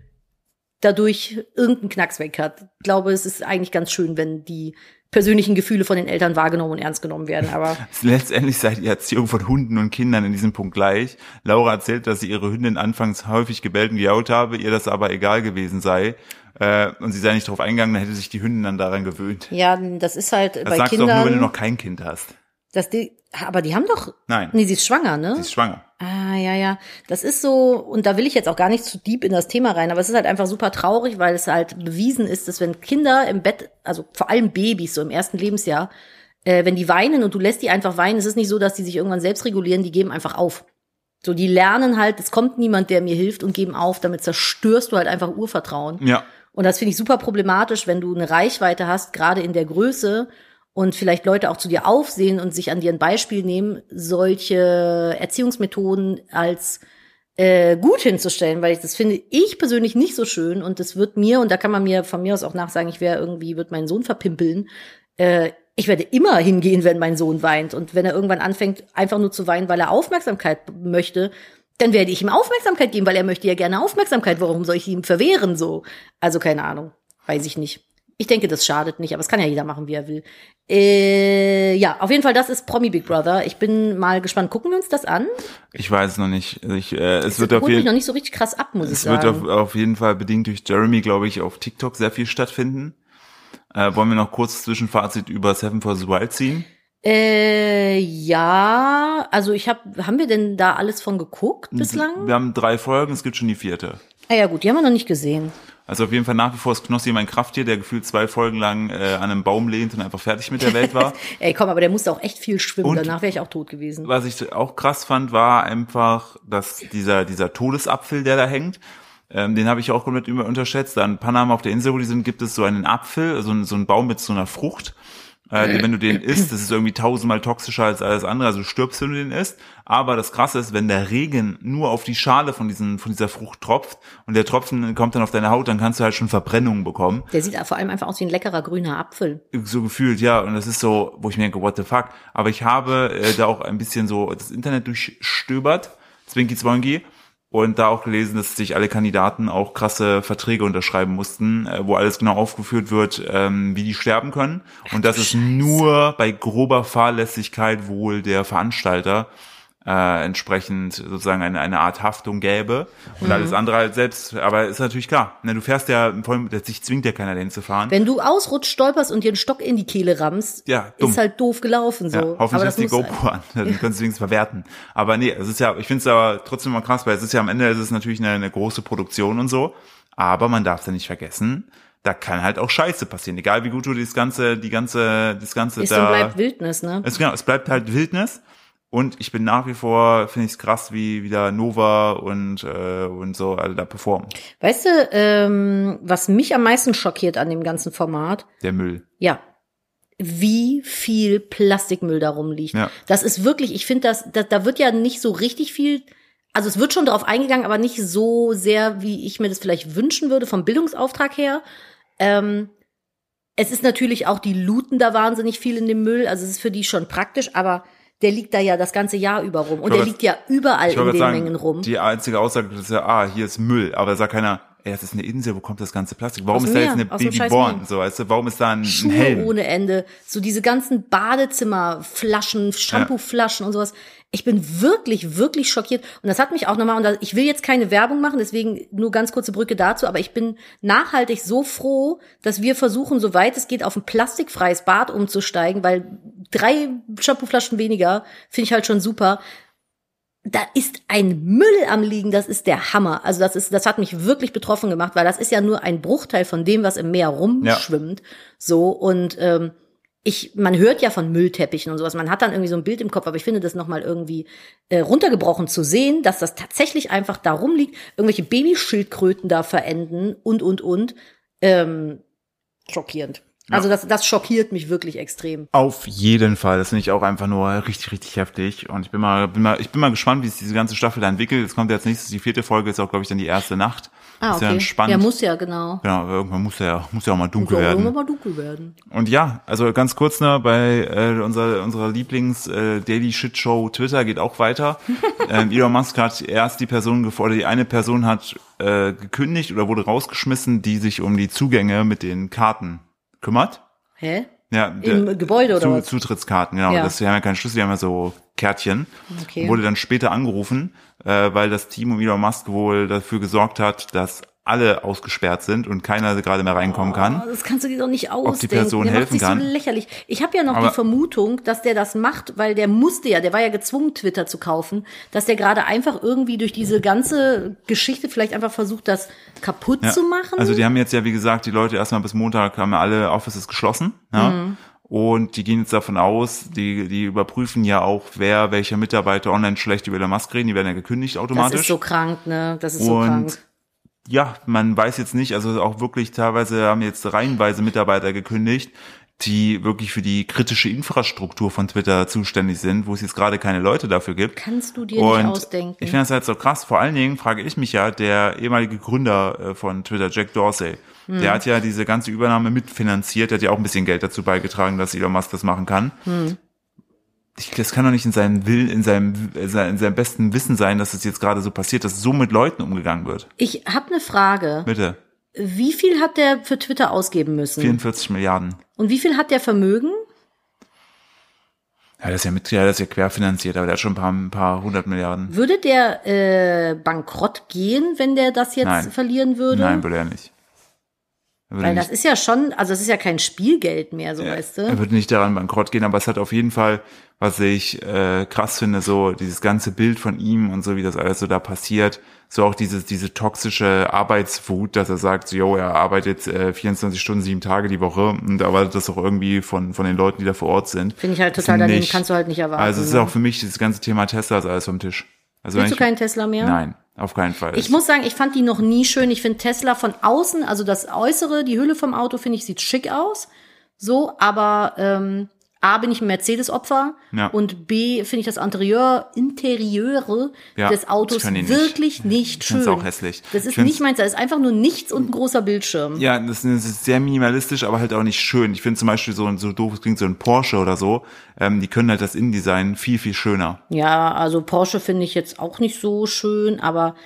Speaker 2: dadurch irgendeinen Knacks weg hat. Ich glaube, es ist eigentlich ganz schön, wenn die persönlichen Gefühle von den Eltern wahrgenommen und ernst genommen werden. Aber
Speaker 1: Letztendlich sei die Erziehung von Hunden und Kindern in diesem Punkt gleich. Laura erzählt, dass sie ihre Hündin anfangs häufig gebellt und gejault habe, ihr das aber egal gewesen sei. Äh, und sie sei nicht darauf eingegangen, dann hätte sich die Hündin dann daran gewöhnt.
Speaker 2: ja, das ist halt
Speaker 1: Das
Speaker 2: bei
Speaker 1: sagst du
Speaker 2: Kindern.
Speaker 1: auch nur, wenn du noch kein Kind hast.
Speaker 2: dass die, aber die haben doch.
Speaker 1: Nein.
Speaker 2: Nee, sie ist schwanger, ne?
Speaker 1: Sie ist schwanger.
Speaker 2: Ah, ja, ja. Das ist so, und da will ich jetzt auch gar nicht zu deep in das Thema rein, aber es ist halt einfach super traurig, weil es halt bewiesen ist, dass wenn Kinder im Bett, also vor allem Babys so im ersten Lebensjahr, äh, wenn die weinen und du lässt die einfach weinen, es ist nicht so, dass die sich irgendwann selbst regulieren, die geben einfach auf. So, die lernen halt, es kommt niemand, der mir hilft und geben auf, damit zerstörst du halt einfach Urvertrauen.
Speaker 1: Ja.
Speaker 2: Und das finde ich super problematisch, wenn du eine Reichweite hast, gerade in der Größe und vielleicht Leute auch zu dir aufsehen und sich an dir ein Beispiel nehmen, solche Erziehungsmethoden als äh, gut hinzustellen, weil ich das finde ich persönlich nicht so schön und das wird mir, und da kann man mir von mir aus auch nachsagen, ich wäre irgendwie, wird meinen Sohn verpimpeln. Äh, ich werde immer hingehen, wenn mein Sohn weint. Und wenn er irgendwann anfängt, einfach nur zu weinen, weil er Aufmerksamkeit möchte, dann werde ich ihm Aufmerksamkeit geben, weil er möchte ja gerne Aufmerksamkeit. Warum soll ich ihm verwehren so? Also keine Ahnung, weiß ich nicht. Ich denke, das schadet nicht, aber es kann ja jeder machen, wie er will. Äh, ja, auf jeden Fall, das ist Promi Big Brother. Ich bin mal gespannt. Gucken wir uns das an?
Speaker 1: Ich weiß es noch nicht. Ich, äh, es
Speaker 2: Das
Speaker 1: wird auf jeden
Speaker 2: noch nicht so richtig krass ab, muss ich
Speaker 1: es wird
Speaker 2: sagen.
Speaker 1: auf, auf jeden Fall bedingt durch Jeremy, glaube ich, auf TikTok sehr viel stattfinden. Äh, wollen wir noch kurz Zwischenfazit über Seven for the Wild ziehen?
Speaker 2: Äh, ja, also ich habe, haben wir denn da alles von geguckt bislang?
Speaker 1: Wir haben drei Folgen, es gibt schon die vierte.
Speaker 2: Ah ja gut, die haben wir noch nicht gesehen.
Speaker 1: Also auf jeden Fall nach wie vor ist Knossi mein Krafttier, der gefühlt zwei Folgen lang äh, an einem Baum lehnt und einfach fertig mit der Welt war.
Speaker 2: Ey, komm, aber der musste auch echt viel schwimmen.
Speaker 1: Und-
Speaker 2: Danach wäre ich auch tot gewesen.
Speaker 1: Was ich auch krass fand, war einfach, dass dieser, dieser Todesapfel, der da hängt, ähm, den habe ich auch komplett über unterschätzt. Da in Panama auf der Insel, wo die sind, gibt es so einen Apfel, so, so einen Baum mit so einer Frucht. Äh, wenn du den isst, das ist irgendwie tausendmal toxischer als alles andere, also du stirbst, wenn du den isst. Aber das Krasse ist, wenn der Regen nur auf die Schale von, diesen, von dieser Frucht tropft und der Tropfen kommt dann auf deine Haut, dann kannst du halt schon Verbrennungen bekommen.
Speaker 2: Der sieht vor allem einfach aus wie ein leckerer grüner Apfel.
Speaker 1: So gefühlt, ja. Und das ist so, wo ich mir denke, what the fuck. Aber ich habe äh, da auch ein bisschen so das Internet durchstöbert, Zwinky Zwonky und da auch gelesen, dass sich alle Kandidaten auch krasse Verträge unterschreiben mussten, äh, wo alles genau aufgeführt wird, ähm, wie die sterben können. Und das ist nur bei grober Fahrlässigkeit wohl der Veranstalter äh, entsprechend sozusagen eine, eine Art Haftung gäbe und mhm. alles andere halt selbst. Aber ist natürlich klar, ne, du fährst ja, vor allem, sich zwingt ja keiner dahin zu fahren.
Speaker 2: Wenn du ausrutscht, stolperst und dir einen Stock in die Kehle rammst,
Speaker 1: ja,
Speaker 2: dumm. ist halt doof gelaufen. So. Ja,
Speaker 1: hoffentlich ist die GoPro an, dann können sie wenigstens verwerten. Aber nee, es ist ja, ich finde es aber trotzdem mal krass, weil es ist ja am Ende ist es natürlich eine, eine große Produktion und so. Aber man darf es ja nicht vergessen, da kann halt auch Scheiße passieren. Egal wie gut du das ganze, die ganze, das ganze
Speaker 2: ist
Speaker 1: da.
Speaker 2: Es bleibt Wildnis, ne?
Speaker 1: Es, genau, es bleibt halt Wildnis. Und ich bin nach wie vor, finde ich es krass, wie wieder Nova und, äh, und so alle da performen.
Speaker 2: Weißt du, ähm, was mich am meisten schockiert an dem ganzen Format?
Speaker 1: Der Müll.
Speaker 2: Ja. Wie viel Plastikmüll da rumliegt. Ja. Das ist wirklich, ich finde, das, das, da wird ja nicht so richtig viel, also es wird schon darauf eingegangen, aber nicht so sehr, wie ich mir das vielleicht wünschen würde, vom Bildungsauftrag her. Ähm, es ist natürlich auch, die looten da wahnsinnig viel in dem Müll, also es ist für die schon praktisch, aber der liegt da ja das ganze Jahr über rum. Und der liegt ja überall in den sagen, Mengen rum.
Speaker 1: Die einzige Aussage ist ja, ah, hier ist Müll. Aber da sagt keiner, ey, das ist eine Insel, wo kommt das ganze Plastik? Warum ist da jetzt eine Babyborn? So, weißt du, warum ist da ein,
Speaker 2: Schuhe
Speaker 1: ein Helm?
Speaker 2: ohne Ende. So diese ganzen Badezimmerflaschen, Shampooflaschen ja. und sowas. Ich bin wirklich, wirklich schockiert. Und das hat mich auch nochmal, und ich will jetzt keine Werbung machen, deswegen nur ganz kurze Brücke dazu, aber ich bin nachhaltig so froh, dass wir versuchen, soweit es geht, auf ein plastikfreies Bad umzusteigen, weil drei Shampooflaschen weniger finde ich halt schon super da ist ein Müll am liegen, das ist der Hammer. Also das ist, das hat mich wirklich betroffen gemacht, weil das ist ja nur ein Bruchteil von dem, was im Meer rumschwimmt. Ja. So und ähm, ich, man hört ja von Müllteppichen und sowas, man hat dann irgendwie so ein Bild im Kopf, aber ich finde das nochmal irgendwie äh, runtergebrochen zu sehen, dass das tatsächlich einfach da rumliegt, irgendwelche Babyschildkröten da verenden und, und, und. Ähm, schockierend. Ja. Also das, das schockiert mich wirklich extrem.
Speaker 1: Auf jeden Fall. Das finde ich auch einfach nur richtig, richtig heftig. Und ich bin mal, bin mal, ich bin mal gespannt, wie sich diese ganze Staffel da entwickelt. Es kommt jetzt nächstes, die vierte Folge ist auch, glaube ich, dann die erste Nacht.
Speaker 2: Ah, okay. Ist ja, ja, muss ja, genau.
Speaker 1: Genau, irgendwann muss ja, muss ja auch mal dunkel muss werden. Irgendwann
Speaker 2: mal dunkel werden.
Speaker 1: Und ja, also ganz kurz noch, bei äh, unserer, unserer Lieblings äh, Daily Shit Show Twitter geht auch weiter. ähm, Elon Musk hat erst die Person gefordert, die eine Person hat äh, gekündigt oder wurde rausgeschmissen, die sich um die Zugänge mit den Karten kümmert.
Speaker 2: Hä?
Speaker 1: Ja,
Speaker 2: Im Gebäude oder
Speaker 1: zu,
Speaker 2: was?
Speaker 1: Zutrittskarten, genau. Ja. Das, die haben ja keinen Schlüssel, die haben ja so Kärtchen. Okay. Wurde dann später angerufen, äh, weil das Team um Elon Musk wohl dafür gesorgt hat, dass alle ausgesperrt sind und keiner gerade mehr reinkommen kann.
Speaker 2: Oh, das kannst du dir doch nicht ausdenken.
Speaker 1: Ob die Person der helfen macht sich kann.
Speaker 2: so lächerlich. Ich habe ja noch Aber die Vermutung, dass der das macht, weil der musste ja, der war ja gezwungen, Twitter zu kaufen, dass der gerade einfach irgendwie durch diese ganze Geschichte vielleicht einfach versucht, das kaputt ja. zu machen.
Speaker 1: Also die haben jetzt ja, wie gesagt, die Leute erstmal bis Montag haben alle Offices geschlossen. Ja. Mhm. Und die gehen jetzt davon aus, die, die überprüfen ja auch, wer welcher Mitarbeiter online schlecht über Elon Musk reden, die werden ja gekündigt automatisch. Das ist
Speaker 2: so krank, ne? Das ist so und krank
Speaker 1: ja, man weiß jetzt nicht, also auch wirklich teilweise haben jetzt reihenweise Mitarbeiter gekündigt, die wirklich für die kritische Infrastruktur von Twitter zuständig sind, wo es jetzt gerade keine Leute dafür gibt.
Speaker 2: Kannst du dir Und nicht ausdenken.
Speaker 1: Ich finde das halt so krass. Vor allen Dingen frage ich mich ja, der ehemalige Gründer äh, von Twitter, Jack Dorsey, hm. der hat ja diese ganze Übernahme mitfinanziert, der hat ja auch ein bisschen Geld dazu beigetragen, dass Elon Musk das machen kann. Hm ich, das kann doch nicht in seinem Will, in seinem, in seinem besten Wissen sein, dass es jetzt gerade so passiert, dass so mit Leuten umgegangen wird.
Speaker 2: Ich habe eine Frage.
Speaker 1: Bitte.
Speaker 2: Wie viel hat der für Twitter ausgeben müssen?
Speaker 1: 44 Milliarden.
Speaker 2: Und wie viel hat der Vermögen?
Speaker 1: Ja, das ist ja mit, ja, das ist ja querfinanziert, aber der hat schon ein paar, ein paar hundert Milliarden.
Speaker 2: Würde der äh, bankrott gehen, wenn der das jetzt Nein. verlieren würde?
Speaker 1: Nein, würde er nicht.
Speaker 2: Weil das ist ja schon, also es ist ja kein Spielgeld mehr, so ja, weißt du.
Speaker 1: Er würde nicht daran bankrott gehen, aber es hat auf jeden Fall, was ich äh, krass finde, so dieses ganze Bild von ihm und so, wie das alles so da passiert, so auch diese, diese toxische Arbeitswut, dass er sagt, so, yo, er arbeitet äh, 24 Stunden, sieben Tage die Woche und erwartet das auch irgendwie von, von den Leuten, die da vor Ort sind.
Speaker 2: Finde ich halt total daneben, kannst du halt nicht erwarten.
Speaker 1: Also es ist ne? auch für mich, dieses ganze Thema Tesla ist alles vom Tisch. Also
Speaker 2: Willst du keinen Tesla mehr?
Speaker 1: Nein. Auf keinen Fall.
Speaker 2: Ich muss sagen, ich fand die noch nie schön. Ich finde Tesla von außen, also das Äußere, die Hülle vom Auto, finde ich, sieht schick aus. So, aber ähm, A bin ich ein Mercedes-Opfer
Speaker 1: Ja.
Speaker 2: und B finde ich das Interieur, Interieure
Speaker 1: Ja,
Speaker 2: des Autos
Speaker 1: nicht.
Speaker 2: wirklich nicht,
Speaker 1: Ich
Speaker 2: schön.
Speaker 1: find's auch hässlich.
Speaker 2: Das ist nicht meins, da ist einfach nur nichts und ein großer Bildschirm.
Speaker 1: Ja, das ist das ist sehr minimalistisch, aber halt auch nicht schön. Ich finde zum Beispiel so, so doof, es klingt so ein Porsche oder so, ähm, die können halt das Innendesign viel, viel schöner.
Speaker 2: Ja, also Porsche finde ich jetzt auch nicht so schön, aber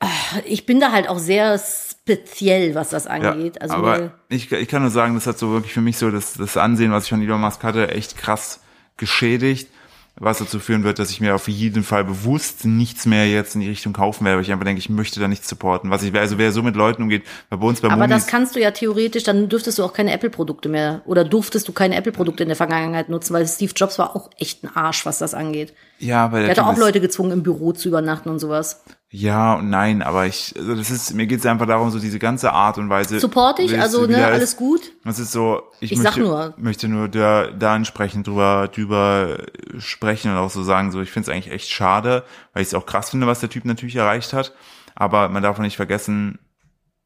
Speaker 2: ah, ich bin da halt auch sehr speziell, was das
Speaker 1: Ja,
Speaker 2: angeht. also
Speaker 1: aber ich, ich kann nur sagen, das hat so wirklich für mich so das, das Ansehen, was ich von Elon Musk hatte, echt krass geschädigt. Was dazu führen wird, dass ich mir auf jeden Fall bewusst nichts mehr jetzt in die Richtung kaufen werde, weil ich einfach denke, ich möchte da nicht supporten. Was ich, also wer so mit Leuten umgeht, bei uns bei
Speaker 2: aber das
Speaker 1: Monis,
Speaker 2: kannst du ja theoretisch, dann dürftest du auch keine Apple-Produkte mehr oder durftest du keine Apple-Produkte in der Vergangenheit nutzen, weil Steve Jobs war auch echt ein Arsch, was das angeht.
Speaker 1: ja, weil
Speaker 2: Der
Speaker 1: der
Speaker 2: hat auch Leute gezwungen, im Büro zu übernachten und sowas.
Speaker 1: Ja und nein, aber ich, also das ist, mir geht es einfach darum, so diese ganze Art und Weise.
Speaker 2: Support ich,
Speaker 1: wie es
Speaker 2: also ne,
Speaker 1: ist.
Speaker 2: alles gut.
Speaker 1: Das ist so, ich,
Speaker 2: Ich sag
Speaker 1: möchte,
Speaker 2: nur.
Speaker 1: möchte nur da, da entsprechend drüber, drüber sprechen und auch so sagen, so ich finde es eigentlich echt schade, weil ich es auch krass finde, was der Typ natürlich erreicht hat. Aber man darf auch nicht vergessen,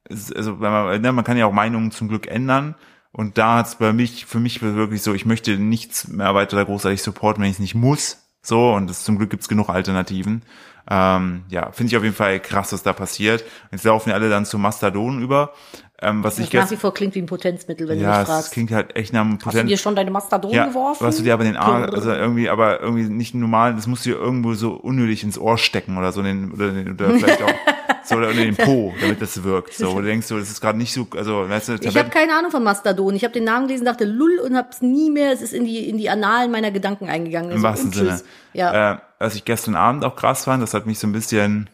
Speaker 1: es, also wenn man, ne, man kann ja auch Meinungen zum Glück ändern. Und da hat's bei mich, für mich wirklich so, ich möchte nichts mehr weiter großartig supporten, wenn ich es nicht muss. So, und das, zum Glück gibt's genug Alternativen. Ähm, ja, finde ich auf jeden Fall krass, was da passiert. Jetzt laufen ja alle dann zu Mastodon über. Ähm, was ich
Speaker 2: Das nach
Speaker 1: gestern
Speaker 2: wie vor klingt wie ein Potenzmittel, wenn du
Speaker 1: ja,
Speaker 2: mich
Speaker 1: es
Speaker 2: fragst.
Speaker 1: klingt halt echt nach einem
Speaker 2: Hast du dir schon deine Mastodon
Speaker 1: ja,
Speaker 2: geworfen?
Speaker 1: was du dir aber den Arm, also irgendwie, aber irgendwie nicht normal, das musst du dir irgendwo so unnötig ins Ohr stecken oder so, den, oder, den, oder vielleicht auch so oder in den Po, damit das wirkt. So, wo du denkst, so, das ist gerade nicht so, also, weißt du,
Speaker 2: Ich habe keine Ahnung von Mastodon. Ich habe den Namen gelesen, dachte lull und hab's nie mehr. Es ist in die in die Annalen meiner Gedanken eingegangen.
Speaker 1: im
Speaker 2: Also,
Speaker 1: wahrsten Sinne.
Speaker 2: Ja.
Speaker 1: Äh, was ich gestern Abend auch krass fand, das hat mich so ein bisschen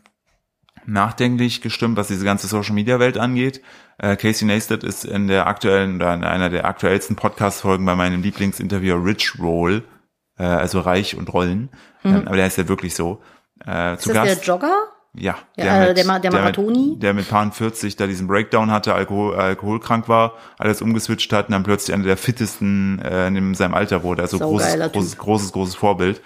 Speaker 1: nachdenklich gestimmt, was diese ganze Social Media Welt angeht. Äh, Casey Neistat ist in der aktuellen oder in einer der aktuellsten Podcast Folgen bei meinem Lieblingsinterviewer Rich Roll, äh, also reich und Rollen, ähm, aber der ist ja wirklich so. Äh,
Speaker 2: Mhm. ist
Speaker 1: zu
Speaker 2: das
Speaker 1: Gast.
Speaker 2: der Jogger?
Speaker 1: Ja,
Speaker 2: Ja, äh, der Ma- der Marathoni?
Speaker 1: mit, der mit Paar 40 da diesen Breakdown hatte, Alkohol, alkoholkrank war, alles umgeswitcht hat und dann plötzlich einer der fittesten äh, in seinem Alter wurde. Also
Speaker 2: So
Speaker 1: großes, großes, großes, großes Vorbild.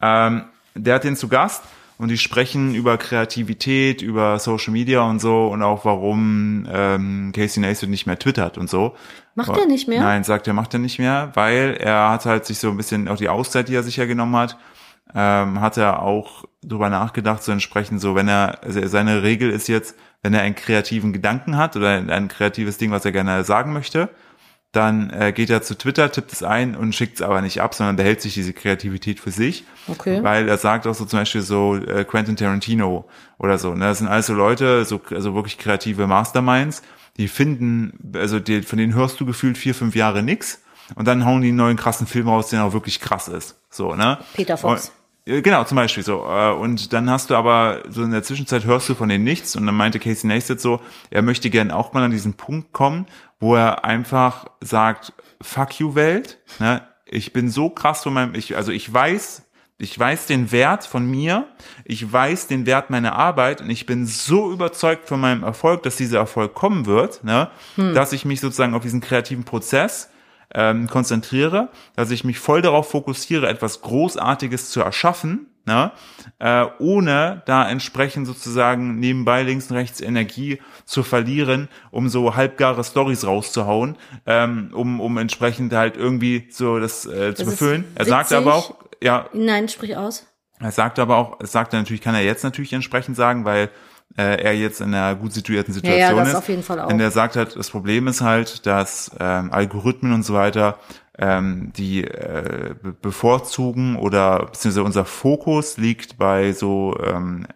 Speaker 1: Ähm, der hat den zu Gast und die sprechen über Kreativität, über Social Media und so und auch warum ähm, Casey Neistat nicht mehr twittert und so.
Speaker 2: Macht er nicht mehr?
Speaker 1: Nein, sagt er, macht er nicht mehr, weil er hat halt sich so ein bisschen auch die Auszeit, die er sich ja genommen hat, ähm, hat er auch drüber nachgedacht, so entsprechend so, wenn er, also seine Regel ist jetzt, wenn er einen kreativen Gedanken hat oder ein kreatives Ding, was er gerne sagen möchte, dann äh, geht er zu Twitter, tippt es ein und schickt es aber nicht ab, sondern behält sich diese Kreativität für sich.
Speaker 2: Okay.
Speaker 1: Weil er sagt auch so zum Beispiel so äh, Quentin Tarantino oder so. Ne? Das sind alles so Leute, so also wirklich kreative Masterminds, die finden, also die, von denen hörst du gefühlt vier, fünf Jahre nix und dann hauen die einen neuen krassen Film raus, der auch wirklich krass ist. So, ne?
Speaker 2: Peter Fox.
Speaker 1: Und, Genau, zum Beispiel so. Äh, Und dann hast du aber so in der Zwischenzeit hörst du von denen nichts und dann meinte Casey Neistat so, er möchte gern auch mal an diesen Punkt kommen, wo er einfach sagt, fuck you Welt, ne? Ich bin so krass von meinem, ich, also ich weiß, ich weiß den Wert von mir, ich weiß den Wert meiner Arbeit und ich bin so überzeugt von meinem Erfolg, dass dieser Erfolg kommen wird, ne, dass ich mich sozusagen auf diesen kreativen Prozess ähm, konzentriere, dass ich mich voll darauf fokussiere, etwas Großartiges zu erschaffen, ne, äh, ohne da entsprechend sozusagen nebenbei links und rechts Energie zu verlieren, um so halbgare Stories rauszuhauen, ähm, um, um entsprechend halt irgendwie so das äh, zu
Speaker 2: Das
Speaker 1: befüllen. Er sagte aber auch, ja,
Speaker 2: Nein, sprich aus.
Speaker 1: er sagt aber auch, es sagt er natürlich, kann er jetzt natürlich entsprechend sagen, weil äh, er jetzt in einer gut situierten
Speaker 2: Ja,
Speaker 1: Situation
Speaker 2: ja, das
Speaker 1: ist.
Speaker 2: auf jeden Fall auch.
Speaker 1: Und er sagt halt, das Problem ist halt, dass ähm, Algorithmen und so weiter ähm, die äh, be- bevorzugen oder beziehungsweise unser Fokus liegt bei so ähm,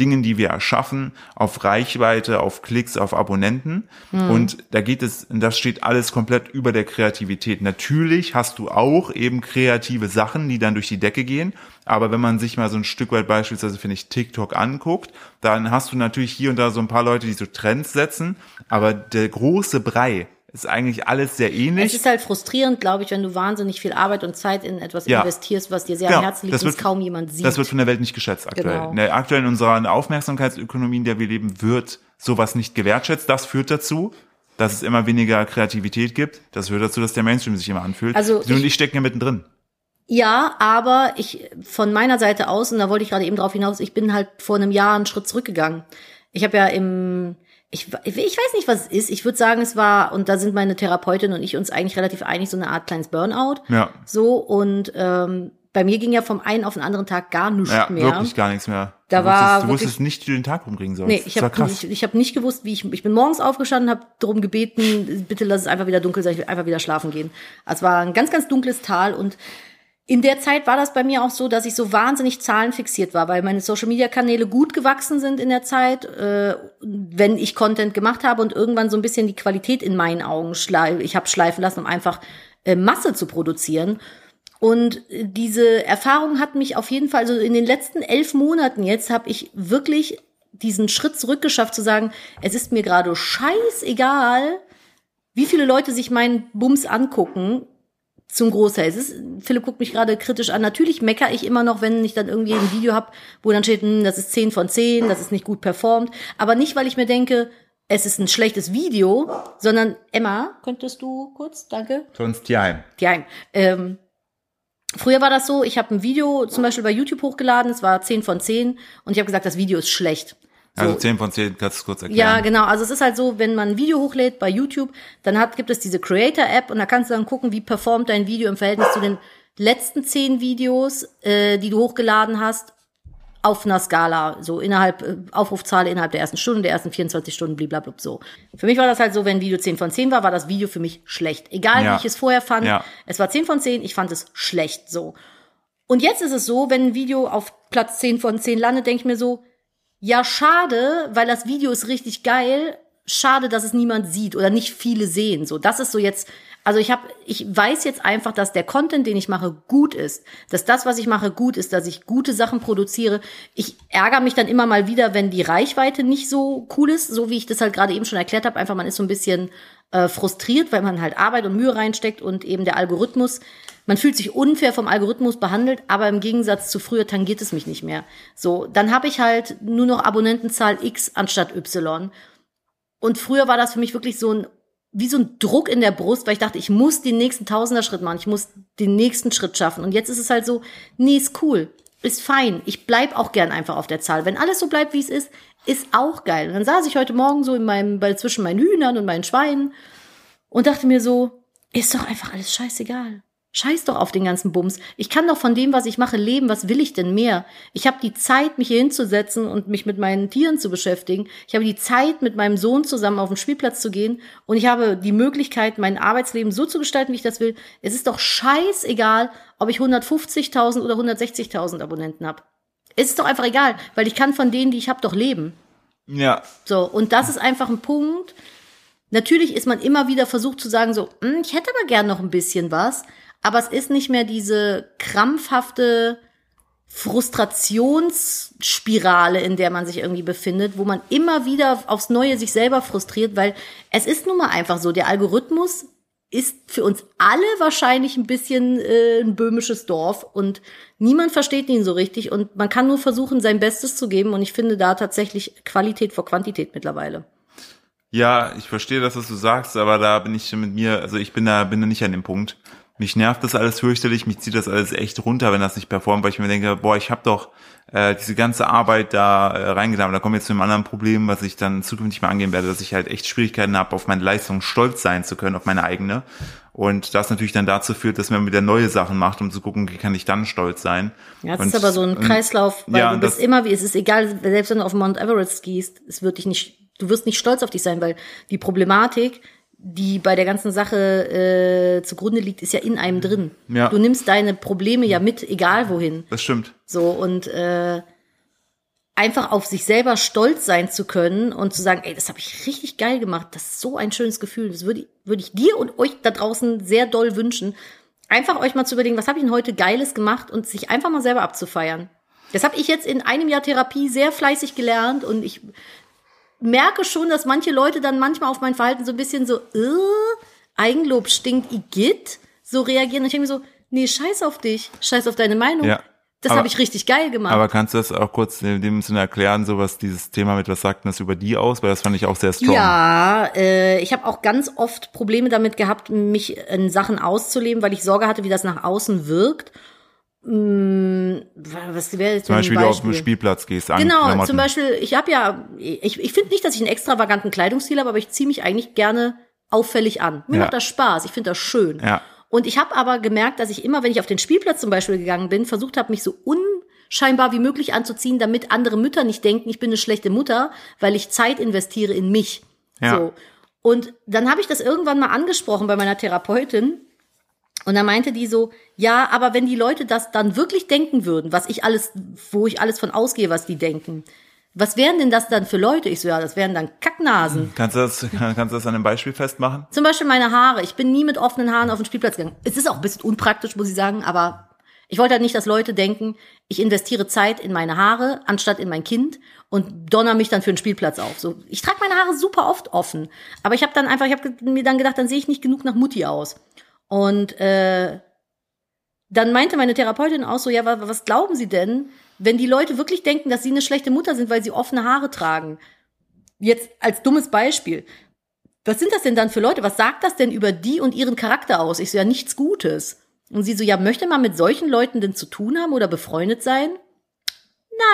Speaker 1: Dingen, die wir erschaffen, auf Reichweite, auf Klicks, auf Abonnenten.
Speaker 2: Hm.
Speaker 1: Und da geht es, das steht alles komplett über der Kreativität. Natürlich hast du auch eben kreative Sachen, die dann durch die Decke gehen. Aber wenn man sich mal so ein Stück weit beispielsweise, finde ich, TikTok anguckt, dann hast du natürlich hier und da so ein paar Leute, die so Trends setzen. Aber der große Brei ist eigentlich alles sehr
Speaker 2: Es
Speaker 1: ähnlich.
Speaker 2: ist halt frustrierend, glaube ich, wenn du wahnsinnig viel Arbeit und Zeit in etwas
Speaker 1: Ja.
Speaker 2: investierst, was dir sehr
Speaker 1: Genau,
Speaker 2: am Herzen liegt
Speaker 1: das
Speaker 2: und es
Speaker 1: wird-
Speaker 2: kaum jemand sieht.
Speaker 1: Das wird von der Welt nicht geschätzt aktuell.
Speaker 2: Genau.
Speaker 1: In der aktuell in unserer Aufmerksamkeitsökonomie, in der wir leben, wird sowas nicht gewertschätzt. Das führt dazu, dass es immer weniger Kreativität gibt. Das führt dazu, dass der Mainstream sich immer anfühlt.
Speaker 2: Also
Speaker 1: du und
Speaker 2: ich-
Speaker 1: ich stecken ja mittendrin.
Speaker 2: Ja, aber ich von meiner Seite aus, und da wollte ich gerade eben drauf hinaus, ich bin halt vor einem Jahr einen Schritt zurückgegangen. Ich habe ja im ich, ich weiß nicht, was es ist. Ich würde sagen, es war, und da sind meine Therapeutin und ich uns eigentlich relativ einig, so eine Art kleines Burnout.
Speaker 1: Ja.
Speaker 2: So, und ähm, bei mir ging ja vom einen auf den anderen Tag gar nichts
Speaker 1: Ja,
Speaker 2: mehr.
Speaker 1: wirklich gar nichts mehr.
Speaker 2: Da
Speaker 1: du
Speaker 2: war
Speaker 1: wusstest, du
Speaker 2: wirklich-
Speaker 1: wusstest nicht, wie du den Tag rumbringen sollst.
Speaker 2: Nee, ich habe ich, ich hab nicht gewusst, wie ich. Ich bin morgens aufgestanden, habe darum gebeten, bitte lass es einfach wieder dunkel sein, ich will einfach wieder schlafen gehen. Es war ein ganz, ganz dunkles Tal und in der Zeit war das bei mir auch so, dass ich so wahnsinnig zahlenfixiert war, weil meine Social-Media-Kanäle gut gewachsen sind in der Zeit, äh, wenn ich Content gemacht habe und irgendwann so ein bisschen die Qualität in meinen Augen schlei ich habe schleifen lassen, um einfach äh, Masse zu produzieren. Und äh, diese Erfahrung hat mich auf jeden Fall, also in den letzten elf Monaten jetzt, habe ich wirklich diesen Schritt zurückgeschafft zu sagen, es ist mir gerade scheißegal, wie viele Leute sich meinen Bums angucken. Zum Großteil. Es ist, Philipp guckt mich gerade kritisch an. Natürlich meckere ich immer noch, wenn ich dann irgendwie ein Video habe, wo dann steht, hm, das ist 10 von 10, das ist nicht gut performt. Aber nicht, weil ich mir denke, es ist ein schlechtes Video, sondern Emma, könntest du kurz, danke,
Speaker 1: Sonst ja.
Speaker 2: ja, ähm, früher war das so, ich habe ein Video zum Beispiel bei YouTube hochgeladen, es war 10 von 10 und ich habe gesagt, das Video ist schlecht. So,
Speaker 1: Also 10 von 10, kannst du es kurz erklären?
Speaker 2: ja, genau. Also es ist halt so, wenn man ein Video hochlädt bei YouTube, dann hat, gibt es diese Creator-App und da kannst du dann gucken, wie performt dein Video im Verhältnis zu den letzten zehn Videos, äh, die du hochgeladen hast, auf einer Skala, so innerhalb, äh, Aufrufzahl innerhalb der ersten Stunde, der ersten 24 Stunden, blablabla, so. Für mich war das halt so, wenn ein Video 10 von 10 war, war das Video für mich schlecht. Egal,
Speaker 1: Ja.
Speaker 2: wie ich es vorher fand,
Speaker 1: Ja.
Speaker 2: es war 10 von 10, ich fand es schlecht, so. Und jetzt ist es so, wenn ein Video auf Platz 10 von 10 landet, denke ich mir so, ja, schade, weil das Video ist richtig geil. Schade, dass es niemand sieht oder nicht viele sehen. So, das ist so jetzt. Also ich habe, ich weiß jetzt einfach, dass der Content, den ich mache, gut ist, dass das, was ich mache, gut ist, dass ich gute Sachen produziere. Ich ärgere mich dann immer mal wieder, wenn die Reichweite nicht so cool ist, so wie ich das halt gerade eben schon erklärt habe. Einfach, man ist so ein bisschen äh, frustriert, weil man halt Arbeit und Mühe reinsteckt und eben der Algorithmus man fühlt sich unfair vom Algorithmus behandelt, aber im Gegensatz zu früher tangiert es mich nicht mehr. So, dann habe ich halt nur noch Abonnentenzahl X anstatt Y. Und früher war das für mich wirklich so ein, wie so ein Druck in der Brust, weil ich dachte, ich muss den nächsten Tausender-Schritt machen, ich muss den nächsten Schritt schaffen. Und jetzt ist es halt so, nee, ist cool, ist fein. Ich bleib auch gern einfach auf der Zahl. Wenn alles so bleibt, wie es ist, ist auch geil. Und dann saß ich heute Morgen so in meinem, bei, zwischen meinen Hühnern und meinen Schweinen und dachte mir so, ist doch einfach alles scheißegal. Scheiß doch auf den ganzen Bums. Ich kann doch von dem, was ich mache, leben. Was will ich denn mehr? Ich habe die Zeit, mich hier hinzusetzen und mich mit meinen Tieren zu beschäftigen. Ich habe die Zeit, mit meinem Sohn zusammen auf den Spielplatz zu gehen. Und ich habe die Möglichkeit, mein Arbeitsleben so zu gestalten, wie ich das will. Es ist doch scheißegal, ob ich 150.000 oder 160.000 Abonnenten habe. Es ist doch einfach egal, weil ich kann von denen, die ich habe, doch leben.
Speaker 1: Ja,
Speaker 2: So, und das ist einfach ein Punkt. Natürlich ist man immer wieder versucht zu sagen, so, "Hm, ich hätte aber gern noch ein bisschen was, aber es ist nicht mehr diese krampfhafte Frustrationsspirale, in der man sich irgendwie befindet, wo man immer wieder aufs Neue sich selber frustriert, weil es ist nun mal einfach so, der Algorithmus ist für uns alle wahrscheinlich ein bisschen äh, ein böhmisches Dorf und niemand versteht ihn so richtig und man kann nur versuchen, sein Bestes zu geben und ich finde da tatsächlich Qualität vor Quantität mittlerweile.
Speaker 1: Ja, ich verstehe das, was du sagst, aber da bin ich mit mir, also ich bin da, bin da nicht an dem Punkt. Mich nervt das alles fürchterlich, mich zieht das alles echt runter, wenn das nicht performt, weil ich mir denke, boah, ich habe doch äh, diese ganze Arbeit da äh, reingetan. Da kommen wir jetzt zu einem anderen Problem, was ich dann zukünftig mal angehen werde, dass ich halt echt Schwierigkeiten habe, auf meine Leistung stolz sein zu können, auf meine eigene. Und das natürlich dann dazu führt, dass man wieder neue Sachen macht, um zu gucken, wie kann ich dann stolz sein.
Speaker 2: Ja, das
Speaker 1: und,
Speaker 2: ist aber so ein Kreislauf, weil
Speaker 1: ja,
Speaker 2: du bist immer wie, es ist egal, selbst wenn du auf Mount Everest skiest, es wird dich nicht, du wirst nicht stolz auf dich sein, weil die Problematik, die bei der ganzen Sache äh, zugrunde liegt, ist ja in einem drin.
Speaker 1: Ja.
Speaker 2: Du nimmst deine Probleme ja mit, egal wohin.
Speaker 1: Das stimmt.
Speaker 2: So und äh, einfach auf sich selber stolz sein zu können und zu sagen, ey, das habe ich richtig geil gemacht, das ist so ein schönes Gefühl. Das würde ich, würde ich dir und euch da draußen sehr doll wünschen. Einfach euch mal zu überlegen, was habe ich denn heute Geiles gemacht und sich einfach mal selber abzufeiern. Das habe ich jetzt in einem Jahr Therapie sehr fleißig gelernt und ich merke schon, dass manche Leute dann manchmal auf mein Verhalten so ein bisschen so, äh, Eigenlob stinkt, Igitt, so reagieren. Und ich denke mir so, nee, scheiß auf dich, scheiß auf deine Meinung.
Speaker 1: Ja.
Speaker 2: Das habe ich richtig geil gemacht.
Speaker 1: Aber kannst du das auch kurz in dem Sinne erklären, so was dieses Thema mit, was sagt denn das über die aus? Weil das fand ich auch sehr strong.
Speaker 2: Ja, äh, ich habe auch ganz oft Probleme damit gehabt, mich in Sachen auszuleben, weil ich Sorge hatte, wie das nach außen wirkt. Was wäre jetzt
Speaker 1: Zum
Speaker 2: ein
Speaker 1: Beispiel, du auf den Spielplatz gehst,
Speaker 2: Genau,
Speaker 1: Klamotten.
Speaker 2: zum Beispiel, ich habe ja, ich, ich finde nicht, dass ich einen extravaganten Kleidungsstil habe, aber ich ziehe mich eigentlich gerne auffällig an. Mir
Speaker 1: Ja.
Speaker 2: macht das Spaß, ich finde das schön.
Speaker 1: Ja.
Speaker 2: Und ich habe aber gemerkt, dass ich immer, wenn ich auf den Spielplatz zum Beispiel gegangen bin, versucht habe, mich so unscheinbar wie möglich anzuziehen, damit andere Mütter nicht denken, ich bin eine schlechte Mutter, weil ich Zeit investiere in mich.
Speaker 1: Ja.
Speaker 2: So. Und dann habe ich das irgendwann mal angesprochen bei meiner Therapeutin. Und dann meinte die so, ja, aber wenn die Leute das dann wirklich denken würden, was ich alles, wo ich alles von ausgehe, was die denken, was wären denn das dann für Leute? Ich so, ja, das wären dann Kacknasen.
Speaker 1: Kannst du das, kannst du das an einem Beispiel festmachen?
Speaker 2: Zum Beispiel meine Haare. Ich bin nie mit offenen Haaren auf den Spielplatz gegangen. Es ist auch ein bisschen unpraktisch, muss ich sagen, aber ich wollte halt nicht, dass Leute denken, ich investiere Zeit in meine Haare anstatt in mein Kind und donner mich dann für den Spielplatz auf. So, ich trage meine Haare super oft offen, aber ich habe dann einfach, ich habe mir dann gedacht, dann sehe ich nicht genug nach Mutti aus. Und äh, dann meinte meine Therapeutin auch so, ja, wa- was glauben Sie denn, wenn die Leute wirklich denken, dass sie eine schlechte Mutter sind, weil sie offene Haare tragen? Jetzt als dummes Beispiel. Was sind das denn dann für Leute? Was sagt das denn über die und ihren Charakter aus? Ich so, ja, nichts Gutes. Und sie so, ja, möchte man mit solchen Leuten denn zu tun haben oder befreundet sein?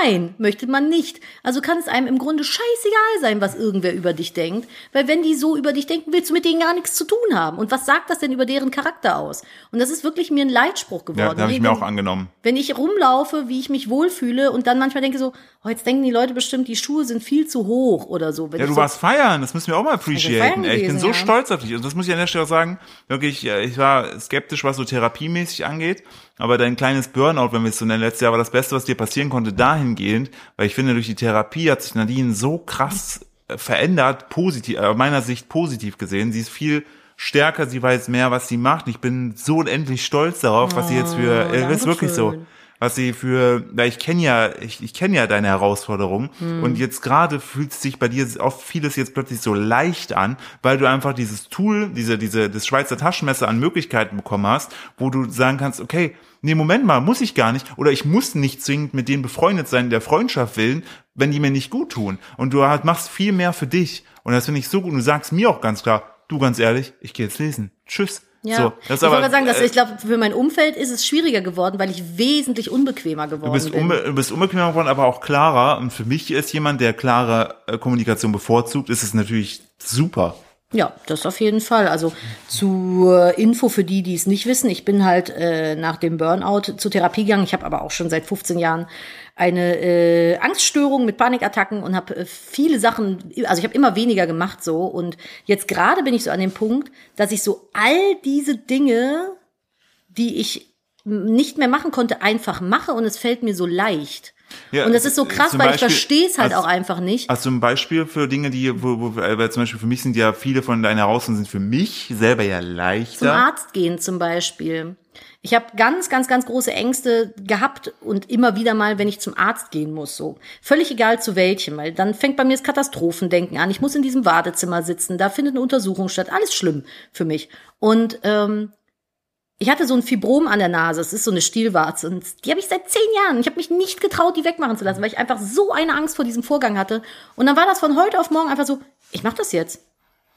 Speaker 2: Nein, möchte man nicht. Also kann es einem im Grunde scheißegal sein, was irgendwer über dich denkt. Weil wenn die so über dich denken, willst du mit denen gar nichts zu tun haben. Und was sagt das denn über deren Charakter aus? Und das ist wirklich mir ein Leitspruch geworden.
Speaker 1: Ja, da habe ich mir auch angenommen.
Speaker 2: wenn ich rumlaufe, wie ich mich wohlfühle und dann manchmal denke so, oh, jetzt denken die Leute bestimmt, die Schuhe sind viel zu hoch oder so. Wenn
Speaker 1: Ja, du
Speaker 2: so,
Speaker 1: warst feiern, das müssen wir auch mal appreciaten. ich bin so
Speaker 2: ja.
Speaker 1: stolz auf dich. Und das muss ich an der Stelle auch sagen, wirklich, äh, ich war skeptisch, was so therapiemäßig angeht. Aber dein kleines Burnout, wenn wir es so nennen, letztes Jahr war das Beste, was dir passieren konnte, dahingehend, weil ich finde, durch die Therapie hat sich Nadine so krass äh, verändert, positiv, äh, aus meiner Sicht positiv gesehen. Sie ist viel stärker, sie weiß mehr, was sie macht. Ich bin so unendlich stolz darauf, was sie jetzt für, äh, das ist wirklich so
Speaker 2: Dankeschön.
Speaker 1: Was sie für, weil ich kenne ja, ich, ich kenne ja deine Herausforderungen.
Speaker 2: Hm.
Speaker 1: und jetzt gerade fühlt es sich bei dir oft vieles jetzt plötzlich so leicht an, weil du einfach dieses Tool, diese, diese, das Schweizer Taschenmesser an Möglichkeiten bekommen hast, wo du sagen kannst, okay, nee, Moment mal, muss ich gar nicht. Oder ich muss nicht zwingend mit denen befreundet sein, der Freundschaft willen, wenn die mir nicht gut tun. Und du halt machst viel mehr für dich. Und das finde ich so gut. Und du sagst mir auch ganz klar, du ganz ehrlich, ich gehe jetzt lesen, tschüss.
Speaker 2: Ja.
Speaker 1: So, das ist
Speaker 2: ich wollte
Speaker 1: aber,
Speaker 2: sagen, dass
Speaker 1: äh,
Speaker 2: ich glaube, für mein Umfeld ist es schwieriger geworden, weil ich wesentlich unbequemer geworden
Speaker 1: Du bist,
Speaker 2: bin.
Speaker 1: unbe du bist unbequemer geworden, aber auch klarer. Und für mich ist jemand, der klare äh, Kommunikation bevorzugt, ist es natürlich super.
Speaker 2: Ja, das auf jeden Fall. Also zur Info für die, die es nicht wissen, ich bin halt äh, nach dem Burnout zur Therapie gegangen. Ich habe aber auch schon seit 15 Jahren eine äh, Angststörung mit Panikattacken und habe äh, viele Sachen, also ich habe immer weniger gemacht so. Und jetzt gerade bin ich so an dem Punkt, dass ich so all diese Dinge, die ich nicht mehr machen konnte, einfach mache und es fällt mir so leicht.
Speaker 1: Ja,
Speaker 2: und das ist so krass,
Speaker 1: zum
Speaker 2: weil ich
Speaker 1: Beispiel-
Speaker 2: verstehe es halt
Speaker 1: hast-
Speaker 2: auch einfach nicht.
Speaker 1: Hast du ein Beispiel für Dinge, die, wo, wo, weil zum Beispiel für mich sind ja viele von deinen Herausforderungen sind für mich selber ja
Speaker 2: Zum
Speaker 1: leichter.
Speaker 2: Arzt gehen zum Beispiel. Ich habe ganz, ganz, ganz große Ängste gehabt und immer wieder mal, wenn ich zum Arzt gehen muss, so. Völlig egal zu welchem, weil dann fängt bei mir das Katastrophendenken an. Ich muss in diesem Wartezimmer sitzen, da findet eine Untersuchung statt. Alles schlimm für mich. Und ähm, ich hatte so ein Fibrom an der Nase, es ist so eine Stielwarze und die habe ich seit zehn Jahren. Ich habe mich nicht getraut, die wegmachen zu lassen, weil ich einfach so eine Angst vor diesem Vorgang hatte. Und dann war das von heute auf morgen einfach so, ich mache das jetzt.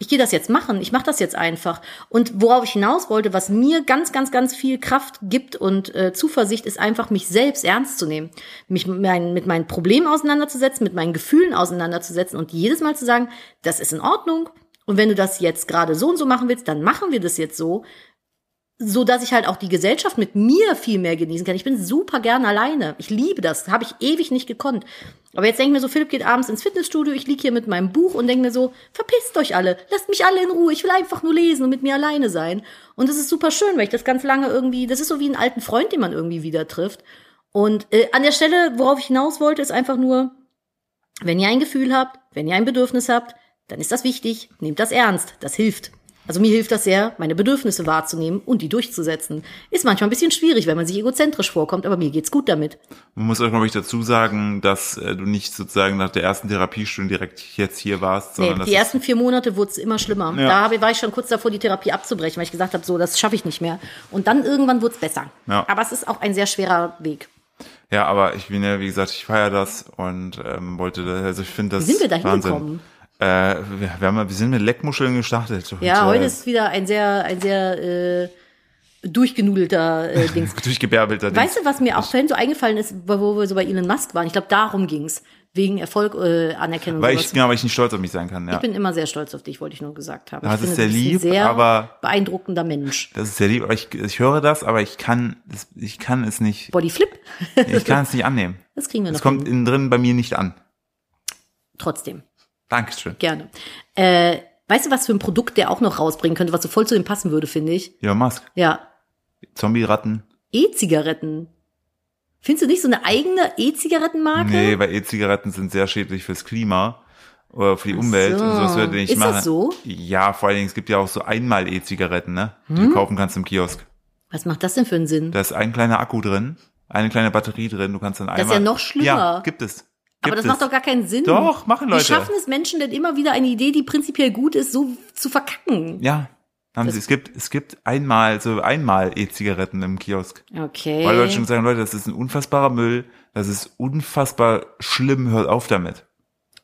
Speaker 2: Ich gehe das jetzt machen, ich mache das jetzt einfach. Und worauf ich hinaus wollte, was mir ganz, ganz, ganz viel Kraft gibt und äh, Zuversicht, ist einfach, mich selbst ernst zu nehmen. Mich meinen, mit meinen Problemen auseinanderzusetzen, mit meinen Gefühlen auseinanderzusetzen und jedes Mal zu sagen, das ist in Ordnung. Und wenn du das jetzt gerade so und so machen willst, dann machen wir das jetzt so so dass ich halt auch die Gesellschaft mit mir viel mehr genießen kann. Ich bin super gern alleine. Ich liebe das. Habe ich ewig nicht gekonnt. Aber jetzt denke ich mir so, Philipp geht abends ins Fitnessstudio, ich lieg hier mit meinem Buch und denke mir so, verpisst euch alle, lasst mich alle in Ruhe, ich will einfach nur lesen und mit mir alleine sein. Und das ist super schön, weil ich das ganz lange irgendwie, das ist so wie einen alten Freund, den man irgendwie wieder trifft. Und äh, an der Stelle, worauf ich hinaus wollte, ist einfach nur, wenn ihr ein Gefühl habt, wenn ihr ein Bedürfnis habt, dann ist das wichtig, nehmt das ernst, das hilft. Also mir hilft das sehr, meine Bedürfnisse wahrzunehmen und die durchzusetzen. Ist manchmal ein bisschen schwierig, wenn man sich egozentrisch vorkommt, aber mir geht's gut damit.
Speaker 1: Man muss auch, glaube ich, dazu sagen, dass äh, du nicht sozusagen nach der ersten Therapiestunde direkt jetzt hier warst,
Speaker 2: Nee,
Speaker 1: sondern
Speaker 2: die
Speaker 1: das
Speaker 2: ersten vier Monate wurde es immer schlimmer.
Speaker 1: Ja.
Speaker 2: Da war ich schon kurz davor, die Therapie abzubrechen, weil ich gesagt habe, so, das schaffe ich nicht mehr. Und dann irgendwann wurde es besser.
Speaker 1: Ja.
Speaker 2: Aber es ist auch ein sehr schwerer Weg.
Speaker 1: Ja, aber ich bin ja, wie gesagt, ich feiere das und ähm, wollte, also ich finde das
Speaker 2: Wie sind wir da hingekommen?
Speaker 1: Äh, wir, wir, haben, wir sind mit Leckmuscheln gestartet.
Speaker 2: Ja, heute ist wieder ein sehr, ein sehr äh, durchgenudelter äh, Dings.
Speaker 1: Durchgebärbelter
Speaker 2: Weißt du, was mir auch vorhin so eingefallen ist, wo wir so bei Elon Musk waren? Ich glaube, darum ging's Wegen Erfolg, äh, Anerkennung.
Speaker 1: Weil ich, genau, weil ich nicht stolz auf mich sein kann, ja.
Speaker 2: ich bin immer sehr stolz auf dich, wollte ich nur gesagt haben.
Speaker 1: Das
Speaker 2: ich
Speaker 1: ist
Speaker 2: finde,
Speaker 1: sehr lieb,
Speaker 2: sehr
Speaker 1: aber-
Speaker 2: beeindruckender Mensch.
Speaker 1: Das ist sehr lieb, aber ich, ich höre das, aber ich kann, es- ich kann es nicht,
Speaker 2: Bodyflip,
Speaker 1: ich kann es nicht annehmen.
Speaker 2: das kriegen wir noch
Speaker 1: Es kommt innen drin bei mir nicht an.
Speaker 2: Trotzdem,
Speaker 1: Dankeschön.
Speaker 2: gerne. Äh, weißt du, was für ein Produkt der auch noch rausbringen könnte, was so voll zu ihm passen würde, finde ich?
Speaker 1: Elon Musk.
Speaker 2: Ja,
Speaker 1: Zombie-Ratten.
Speaker 2: E-Zigaretten. Findest du nicht so eine eigene E-Zigarettenmarke?
Speaker 1: Nee, weil E-Zigaretten sind sehr schädlich fürs Klima oder für die Umwelt
Speaker 2: so.
Speaker 1: und sowas würde ich nicht
Speaker 2: Ist das
Speaker 1: machen.
Speaker 2: so?
Speaker 1: Ja, vor allen Dingen, es gibt ja auch so einmal E-Zigaretten, ne? Die
Speaker 2: Hm?
Speaker 1: du kaufen kannst im Kiosk.
Speaker 2: Was macht das denn für einen Sinn?
Speaker 1: Da ist ein kleiner Akku drin, eine kleine Batterie drin, du kannst dann einmal.
Speaker 2: ist ja noch schlimmer.
Speaker 1: Ja, gibt es. Gibt
Speaker 2: Aber das
Speaker 1: es.
Speaker 2: macht doch gar keinen Sinn.
Speaker 1: Doch, machen Leute.
Speaker 2: Wie schaffen es Menschen denn immer wieder eine Idee, die prinzipiell gut ist, so zu verkacken?
Speaker 1: Ja, haben
Speaker 2: Das-
Speaker 1: sie. Es gibt, es gibt einmal, so einmal E-Zigaretten im Kiosk.
Speaker 2: Okay.
Speaker 1: Weil Leute schon sagen, Leute, das ist ein unfassbarer Müll, das ist unfassbar schlimm, hört auf damit.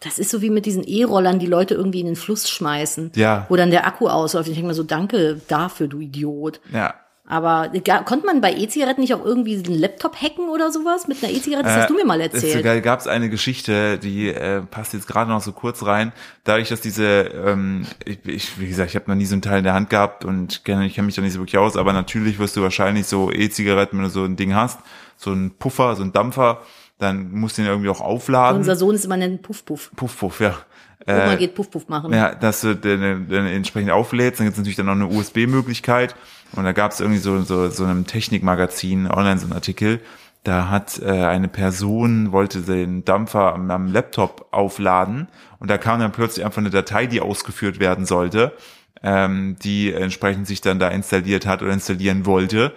Speaker 2: Das ist so wie mit diesen E-Rollern, die Leute irgendwie in den Fluss schmeißen.
Speaker 1: Ja.
Speaker 2: Wo dann der Akku ausläuft. Ich denke mir so, danke dafür, du Idiot.
Speaker 1: Ja.
Speaker 2: Aber konnte man bei E-Zigaretten nicht auch irgendwie einen Laptop hacken oder sowas mit einer E-Zigarette? Das hast du mir mal erzählt.
Speaker 1: Da gab es eine Geschichte, die äh, passt jetzt gerade noch so kurz rein. Dadurch, dass diese, ähm, ich, ich, wie gesagt, ich habe noch nie so einen Teil in der Hand gehabt und kenne, ich kenne mich da nicht so wirklich aus, aber natürlich wirst du wahrscheinlich so E-Zigaretten, wenn du so ein Ding hast, so ein Puffer, so ein Dampfer, dann musst du den irgendwie auch aufladen.
Speaker 2: Unser Sohn ist immer nennt Puff Puff.
Speaker 1: Puff, Puff, ja.
Speaker 2: Oma
Speaker 1: Äh,
Speaker 2: geht Puff Puff machen.
Speaker 1: ja, dass du den, den entsprechend auflädst, dann gibt es natürlich dann noch eine USB-Möglichkeit. Und da gab es irgendwie so, so, so einem Technikmagazin online so einen Artikel. Da hat äh, eine Person, wollte den Dampfer am, am Laptop aufladen und da kam dann plötzlich einfach eine Datei, die ausgeführt werden sollte, ähm, die entsprechend sich dann da installiert hat oder installieren wollte.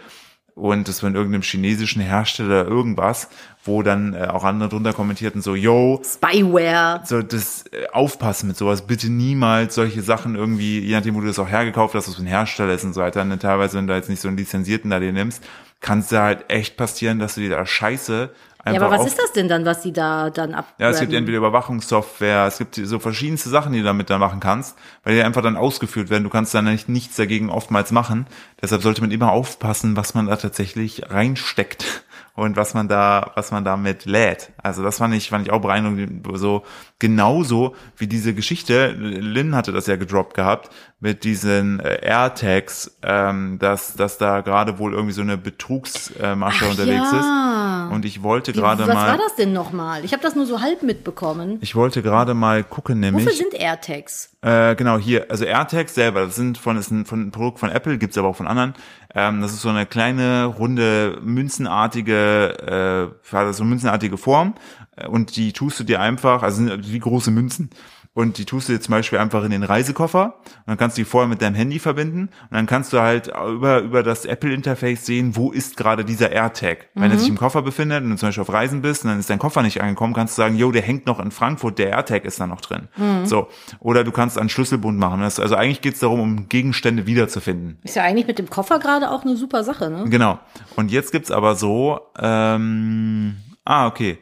Speaker 1: Und das war in irgendeinem chinesischen Hersteller irgendwas, wo dann äh, auch andere drunter kommentierten so, yo,
Speaker 2: Spyware.
Speaker 1: so das äh, aufpassen mit sowas. Bitte niemals solche Sachen irgendwie, je nachdem, wo du das auch hergekauft hast, was für ein Hersteller ist und so weiter. Und teilweise, wenn du jetzt nicht so einen lizenzierten da dir nimmst, kann es da halt echt passieren, dass du dir da Scheiße
Speaker 2: Ja, aber was ist das denn dann, was die da dann ab?
Speaker 1: ja, es gibt entweder Überwachungssoftware, es gibt so verschiedenste Sachen, die du damit dann machen kannst, weil die einfach dann ausgeführt werden. Du kannst dann nicht, nichts dagegen oftmals machen. Deshalb sollte man immer aufpassen, was man da tatsächlich reinsteckt und was man da, was man damit lädt. Also das fand ich, fand ich auch beeindruckend, so genauso wie diese Geschichte. Lynn hatte das ja gedroppt gehabt mit diesen äh, AirTags, ähm, dass, dass da gerade wohl irgendwie so eine Betrugsmasche
Speaker 2: Ach
Speaker 1: unterwegs
Speaker 2: ja.
Speaker 1: ist. Und ich wollte gerade
Speaker 2: was
Speaker 1: mal.
Speaker 2: war das denn nochmal? Ich habe das nur so halb mitbekommen.
Speaker 1: Ich wollte gerade mal gucken, nämlich.
Speaker 2: Wofür sind AirTags?
Speaker 1: Äh, genau, hier, also AirTags selber, das sind von, ist ein, von ein Produkt von Apple, gibt's aber auch von anderen. Ähm, das ist so eine kleine, runde, münzenartige, äh, so eine münzenartige Form. Äh, Und die tust du dir einfach, also sind wie große Münzen. Und die tust du dir zum Beispiel einfach in den Reisekoffer. Und dann kannst du die vorher mit deinem Handy verbinden. Und dann kannst du halt über, über das Apple-Interface sehen, wo ist gerade dieser AirTag. Wenn er sich im Koffer befindet und du zum Beispiel auf Reisen bist und dann ist dein Koffer nicht angekommen, kannst du sagen, yo, der hängt noch in Frankfurt, der AirTag ist da noch drin. So. Oder du kannst einen Schlüsselbund machen. Das, also eigentlich geht's darum, um Gegenstände wiederzufinden.
Speaker 2: Ist ja eigentlich mit dem Koffer gerade auch eine super Sache, ne?
Speaker 1: Genau. Und jetzt gibt's aber so, ähm, ah, okay.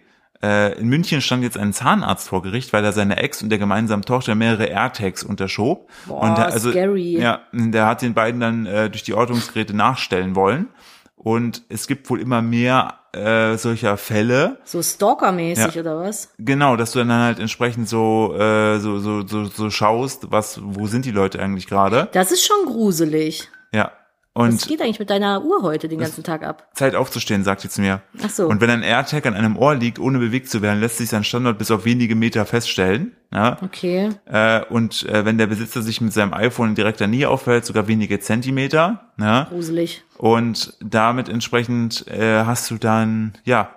Speaker 1: Äh, in München stand jetzt ein Zahnarzt vor Gericht, weil er seiner Ex und der gemeinsamen Tochter mehrere AirTags unterschob.
Speaker 2: Boah,
Speaker 1: und der, also,
Speaker 2: scary.
Speaker 1: Ja, der hat den beiden dann äh, durch die Ortungsgeräte nachstellen wollen. Und es gibt wohl immer mehr äh, solcher Fälle.
Speaker 2: So Stalker-mäßig
Speaker 1: Ja.
Speaker 2: oder was?
Speaker 1: Genau, dass du dann halt entsprechend so, äh, so, so, so, so schaust, was, wo sind die Leute eigentlich gerade?
Speaker 2: Das ist schon gruselig.
Speaker 1: Ja.
Speaker 2: Was
Speaker 1: Und
Speaker 2: geht eigentlich mit deiner Uhr heute den ganzen Tag ab?
Speaker 1: Zeit aufzustehen, sagt sie zu mir.
Speaker 2: Ach so.
Speaker 1: Und wenn ein AirTag an einem Ohr liegt, ohne bewegt zu werden, lässt sich sein Standort bis auf wenige Meter feststellen. Ja?
Speaker 2: Okay.
Speaker 1: Äh, und äh, wenn der Besitzer sich mit seinem iPhone in direkter Nähe aufhält, sogar wenige Zentimeter. Ja?
Speaker 2: Gruselig.
Speaker 1: Und damit entsprechend äh, hast du dann, ja,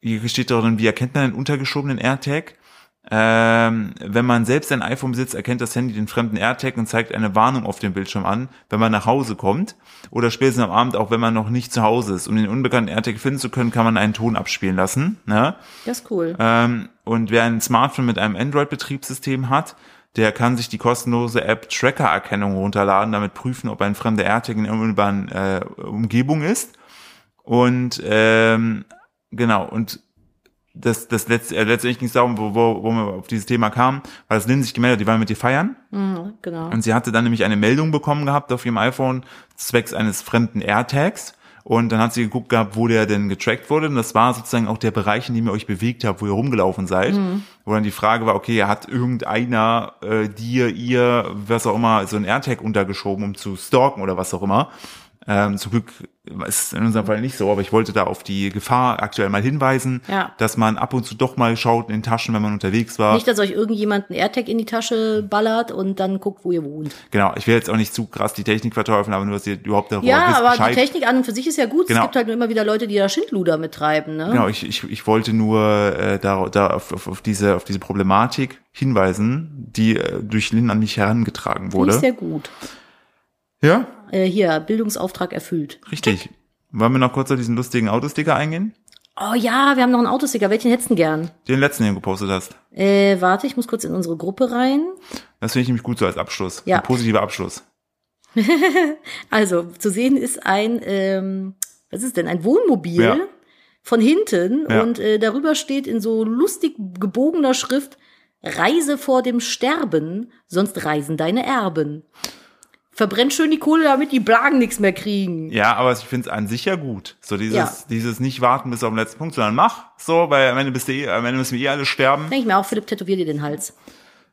Speaker 1: hier steht drin, wie erkennt man einen untergeschobenen AirTag? Ähm, wenn man selbst ein iPhone besitzt, erkennt das Handy den fremden AirTag und zeigt eine Warnung auf dem Bildschirm an, wenn man nach Hause kommt. Oder spätestens am Abend, auch wenn man noch nicht zu Hause ist. Um den unbekannten AirTag finden zu können, kann man einen Ton abspielen lassen. Ne?
Speaker 2: Das ist cool.
Speaker 1: Ähm, und wer ein Smartphone mit einem Android-Betriebssystem hat, der kann sich die kostenlose App Tracker-Erkennung runterladen, damit prüfen, ob ein fremder AirTag in der unmittelbaren äh, Umgebung ist. Und ähm, genau, und das, das letzt, äh, letztendlich ging es darum, wo, wo, wo wir auf dieses Thema kamen, weil das Lynn sich gemeldet hat, die waren mit dir feiern.
Speaker 2: Mhm, genau.
Speaker 1: Und sie hatte dann nämlich eine Meldung bekommen gehabt auf ihrem iPhone zwecks eines fremden AirTags. Und dann hat sie geguckt gehabt, wo der denn getrackt wurde. Und das war sozusagen auch der Bereich, in dem ihr euch bewegt habt, wo ihr rumgelaufen seid. Wo dann die Frage war, okay, hat irgendeiner äh, dir, ihr, was auch immer, so ein AirTag untergeschoben, um zu stalken oder was auch immer. Ähm, zum Glück ist es in unserem Fall nicht so, aber ich wollte da auf die Gefahr aktuell mal hinweisen,
Speaker 2: Ja.
Speaker 1: dass man ab und zu doch mal schaut in den Taschen, wenn man unterwegs war.
Speaker 2: Nicht, dass euch irgendjemand einen AirTag in die Tasche ballert und dann guckt, wo ihr wohnt.
Speaker 1: Genau, ich will jetzt auch nicht zu krass die Technik verteufeln, aber nur, dass ihr überhaupt darüber
Speaker 2: Ja,
Speaker 1: wisst
Speaker 2: aber
Speaker 1: Bescheid.
Speaker 2: die Technik an und für sich ist ja gut.
Speaker 1: Genau.
Speaker 2: Es gibt halt nur immer wieder Leute, die da Schindluder mittreiben. Ne?
Speaker 1: Genau, ich, ich, ich wollte nur äh, da, da auf, auf, auf, diese, auf diese Problematik hinweisen, die äh, durch Lynn an mich herangetragen
Speaker 2: Finde ich
Speaker 1: wurde.
Speaker 2: sehr gut.
Speaker 1: Ja,
Speaker 2: Äh, hier, Bildungsauftrag erfüllt.
Speaker 1: richtig. Wollen wir noch kurz auf diesen lustigen Autosticker eingehen,
Speaker 2: Oh ja, wir haben noch einen Autosticker. Welchen hättest du gern?
Speaker 1: den letzten, den du gepostet hast?
Speaker 2: Äh, warte, ich muss kurz in unsere Gruppe rein.
Speaker 1: Das finde ich nämlich gut so als Abschluss.
Speaker 2: Ja.
Speaker 1: Ein positiver Abschluss.
Speaker 2: Also, zu sehen ist ein, ähm, was ist denn, ein Wohnmobil
Speaker 1: Ja.
Speaker 2: von hinten
Speaker 1: Ja.
Speaker 2: und äh, darüber steht in so lustig gebogener Schrift, Reise vor dem Sterben, sonst reisen deine Erben. Verbrenn schön die Kohle, damit die Blagen nichts mehr kriegen.
Speaker 1: Ja, aber ich finde es an sich ja gut. So dieses,
Speaker 2: Ja.
Speaker 1: dieses nicht warten bis auf den letzten Punkt, sondern mach so, weil am Ende bist du eh, am Ende müssen wir eh alle sterben.
Speaker 2: Denke ich mir auch, Philipp, tätowier dir den Hals.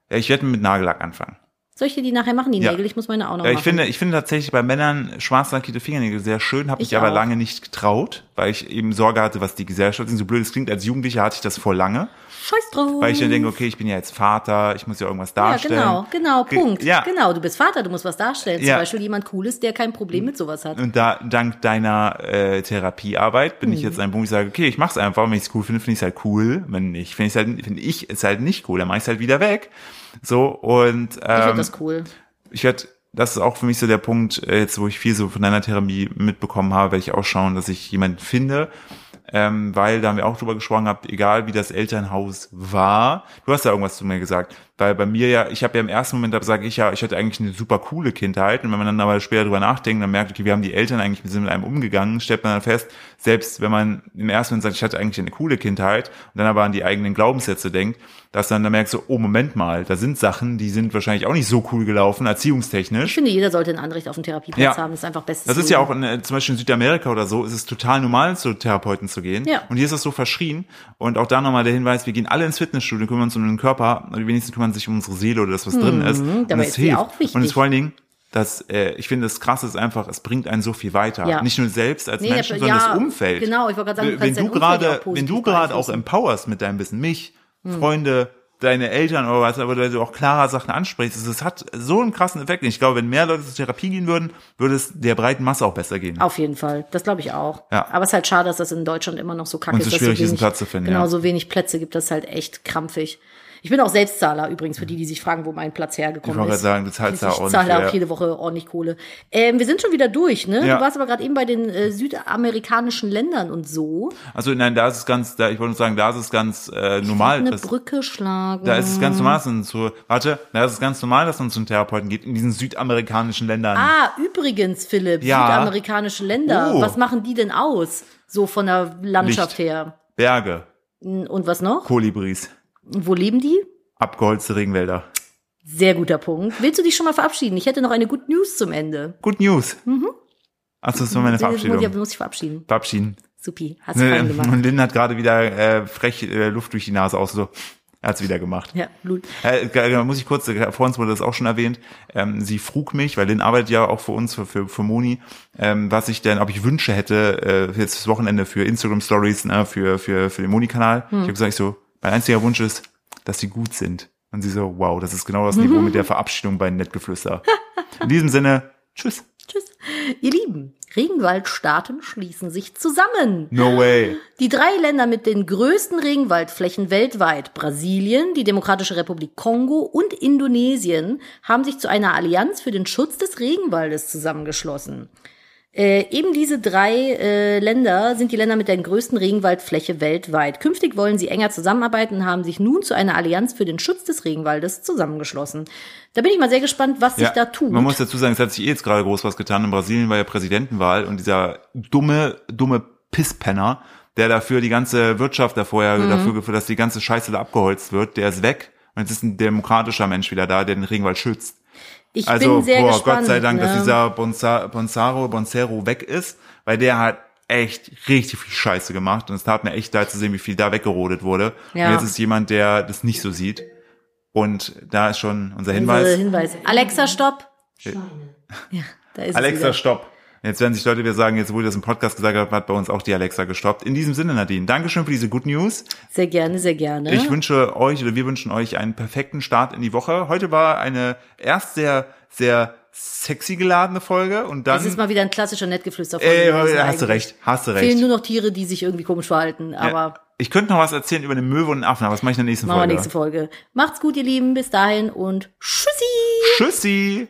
Speaker 1: Ja, ich werde mit Nagellack anfangen.
Speaker 2: Soll ich dir die nachher machen, die
Speaker 1: Ja.
Speaker 2: Nägel? Ich muss meine auch noch
Speaker 1: Ja, ich
Speaker 2: machen.
Speaker 1: finde, ich finde tatsächlich bei Männern schwarz lackierte Fingernägel sehr schön, habe
Speaker 2: Ich
Speaker 1: ich aber
Speaker 2: auch.
Speaker 1: lange nicht getraut, weil ich eben Sorge hatte, was die Gesellschaft, so blöd es klingt, als Jugendlicher hatte ich das vor lange,
Speaker 2: Scheiß drauf.
Speaker 1: weil ich dann denke, okay, ich bin ja jetzt Vater, ich muss ja irgendwas
Speaker 2: ja,
Speaker 1: darstellen.
Speaker 2: genau, genau,
Speaker 1: Ge-
Speaker 2: Punkt.
Speaker 1: Ja,
Speaker 2: Genau, du bist Vater, du musst was darstellen.
Speaker 1: Ja.
Speaker 2: Zum Beispiel jemand Cooles, der kein Problem mit sowas hat.
Speaker 1: und da, dank deiner äh, Therapiearbeit bin
Speaker 2: Mhm.
Speaker 1: ich jetzt an einem Punkt, wo ich sage, okay, ich mach's einfach, wenn ich es cool finde, finde ich es halt cool, wenn nicht, finde ich halt, finde ich es halt nicht cool, dann mache ich es halt wieder weg. So, und
Speaker 2: Ich
Speaker 1: ähm,
Speaker 2: finde das cool.
Speaker 1: ich werde, das ist auch für mich so der Punkt, äh, jetzt wo ich viel so von deiner Therapie mitbekommen habe, werde ich auch schauen, dass ich jemanden finde, ähm, weil da haben wir auch drüber gesprochen gehabt, egal wie das Elternhaus war. Du hast ja irgendwas zu mir gesagt, weil bei mir ja, ich habe ja im ersten Moment, da sage ich ja, ich hatte eigentlich eine super coole Kindheit und wenn man dann aber später drüber nachdenkt, dann merkt, okay, wie haben die Eltern eigentlich mit mit einem umgegangen, stellt man dann fest, selbst wenn man im ersten Moment sagt, ich hatte eigentlich eine coole Kindheit und dann aber an die eigenen Glaubenssätze denkt, dass dann da merkt so, oh Moment mal, da sind Sachen, die sind wahrscheinlich auch nicht so cool gelaufen,
Speaker 2: Ich
Speaker 1: erziehungstechnisch.
Speaker 2: finde, jeder sollte ein Anrecht auf einen Therapieplatz
Speaker 1: Ja.
Speaker 2: haben. Das ist einfach bestes
Speaker 1: Das ist ja auch in, äh, zum Beispiel in Südamerika oder so, ist es total normal, zu Therapeuten zu gehen.
Speaker 2: Ja.
Speaker 1: Und hier ist das so verschrien. Und auch da nochmal der Hinweis, wir gehen alle ins Fitnessstudio, kümmern uns um den Körper, und die wenigsten kümmern sich um unsere Seele oder das, was drin ist. Und
Speaker 2: Mhm, dabei
Speaker 1: es
Speaker 2: ist die auch wichtig.
Speaker 1: Und es vor allen Dingen, dass äh, ich finde, das Krasse ist einfach, es bringt einen so viel weiter.
Speaker 2: Ja.
Speaker 1: Nicht nur selbst als
Speaker 2: Nee,
Speaker 1: Menschen,
Speaker 2: der-
Speaker 1: sondern
Speaker 2: ja,
Speaker 1: das Umfeld.
Speaker 2: genau, ich wollte gerade sagen,
Speaker 1: wenn du gerade, wenn du gerade auch.
Speaker 2: Hm.
Speaker 1: empowerst mit deinem Wissen, mich, Freunde, deine Eltern oder was, aber du auch klarer Sachen ansprichst, es hat so einen krassen Effekt. Und ich glaube, wenn mehr Leute zur Therapie gehen würden, würde es der breiten Masse auch besser gehen.
Speaker 2: Auf jeden Fall. Das glaube ich auch.
Speaker 1: Ja.
Speaker 2: Aber es ist halt schade, dass das in Deutschland immer noch so kacke
Speaker 1: Und so
Speaker 2: ist. dass
Speaker 1: schwierig,
Speaker 2: so
Speaker 1: diesen
Speaker 2: wenig,
Speaker 1: Platz zu finden,
Speaker 2: Genau,
Speaker 1: ja.
Speaker 2: so wenig Plätze gibt das halt echt krampfig. Ich bin auch Selbstzahler übrigens, für die, die sich fragen, wo mein Platz
Speaker 1: Ich
Speaker 2: hergekommen
Speaker 1: wollte
Speaker 2: ist.
Speaker 1: gerade sagen, du zahlst da
Speaker 2: ich
Speaker 1: ordentlich.
Speaker 2: zahle auch jede Woche ordentlich Kohle. Ähm, wir sind schon wieder durch, ne?
Speaker 1: Ja.
Speaker 2: Du warst aber gerade eben bei den äh, südamerikanischen Ländern und so.
Speaker 1: Also nein, da ist es ganz, da, ich wollte nur sagen, da ist es ganz äh, normal.
Speaker 2: Eine
Speaker 1: dass-
Speaker 2: Brücke schlagen.
Speaker 1: da ist es ganz normal, dass man zu, warte, da ist es ganz normal, dass man zum Therapeuten geht in diesen südamerikanischen Ländern.
Speaker 2: Ah, übrigens, Philipp,
Speaker 1: Ja.
Speaker 2: südamerikanische Länder.
Speaker 1: Oh.
Speaker 2: Was machen die denn aus? So von der Landschaft
Speaker 1: Licht.
Speaker 2: her.
Speaker 1: Berge,
Speaker 2: Und was noch?
Speaker 1: Kolibris,
Speaker 2: wo leben die?
Speaker 1: abgeholzte Regenwälder.
Speaker 2: Sehr guter Punkt. Willst du dich schon mal verabschieden? Ich hätte noch eine Good News zum Ende.
Speaker 1: Good News. Mhm. Achso, das war meine Verabschiedung.
Speaker 2: Ja, muss ich verabschieden.
Speaker 1: Verabschieden.
Speaker 2: Supi, hast du fein gemacht.
Speaker 1: Und Lynn hat gerade wieder äh, frech äh, Luft durch die Nase aus, so. Er hat's wieder gemacht.
Speaker 2: Ja, Blut.
Speaker 1: Äh, äh, muss ich kurz, äh, vor uns wurde das auch schon erwähnt, ähm, sie frug mich, weil Lynn arbeitet ja auch für uns, für, für, für Moni, ähm, was ich denn, ob ich Wünsche hätte, äh, jetzt das Wochenende für Instagram Stories, ne, für, für, für den Moni-Kanal. Ich habe gesagt, ich so, mein einziger Wunsch ist, dass sie gut sind. Und sie so, wow, das ist genau das Niveau mit der Verabschiedung bei Nettgeflüster. In diesem Sinne, tschüss.
Speaker 2: Tschüss. Ihr Lieben, Regenwaldstaaten schließen sich zusammen.
Speaker 1: No way.
Speaker 2: Die drei Länder mit den größten Regenwaldflächen weltweit, Brasilien, die Demokratische Republik Kongo und Indonesien, haben sich zu einer Allianz für den Schutz des Regenwaldes zusammengeschlossen. Äh, eben diese drei äh, Länder sind die Länder mit der größten Regenwaldfläche weltweit. Künftig wollen sie enger zusammenarbeiten und haben sich nun zu einer Allianz für den Schutz des Regenwaldes zusammengeschlossen. Da bin ich mal sehr gespannt, was sich da tut.
Speaker 1: Man muss dazu sagen, es hat sich eh jetzt gerade groß was getan. In Brasilien war ja Präsidentenwahl und dieser dumme, dumme Pisspenner, der dafür die ganze Wirtschaft da vorher dafür geführt, dass die ganze Scheiße da abgeholzt wird, der ist weg. Und jetzt ist ein demokratischer Mensch wieder da, der den Regenwald schützt.
Speaker 2: Ich
Speaker 1: Also,
Speaker 2: bin sehr
Speaker 1: boah,
Speaker 2: gespannt.
Speaker 1: Gott sei Dank,
Speaker 2: ne?
Speaker 1: dass dieser Bonsa Bonsaro, Bonsero weg ist, weil der hat echt richtig viel Scheiße gemacht und es tat mir echt leid zu sehen, wie viel da weggerodet wurde.
Speaker 2: Ja.
Speaker 1: Und jetzt ist jemand, der das nicht so sieht. Und da ist schon unser
Speaker 2: Unsere
Speaker 1: Hinweis.
Speaker 2: Hinweis. Alexa, stopp. Ja, da ist es
Speaker 1: Alexa, stopp. Jetzt werden sich Leute wieder sagen, jetzt wo ihr das im Podcast gesagt habt, hat bei uns auch die Alexa gestoppt. In diesem Sinne, Nadine, Dankeschön für diese Good News.
Speaker 2: Sehr gerne, sehr gerne.
Speaker 1: Ich wünsche euch oder wir wünschen euch einen perfekten Start in die Woche. Heute war eine erst sehr, sehr sexy geladene Folge und dann.
Speaker 2: es ist mal wieder ein klassischer Nettgeflüster.
Speaker 1: Ey, hast du recht, hast du recht.
Speaker 2: Fehlen nur noch Tiere, die sich irgendwie komisch verhalten. Aber
Speaker 1: Ich könnte noch was erzählen über eine Möwe und einen Affen, aber das mache ich in der nächsten
Speaker 2: machen wir
Speaker 1: Folge.
Speaker 2: nächste Folge. Macht's gut, ihr Lieben. Bis dahin und tschüssi.
Speaker 1: Tschüssi!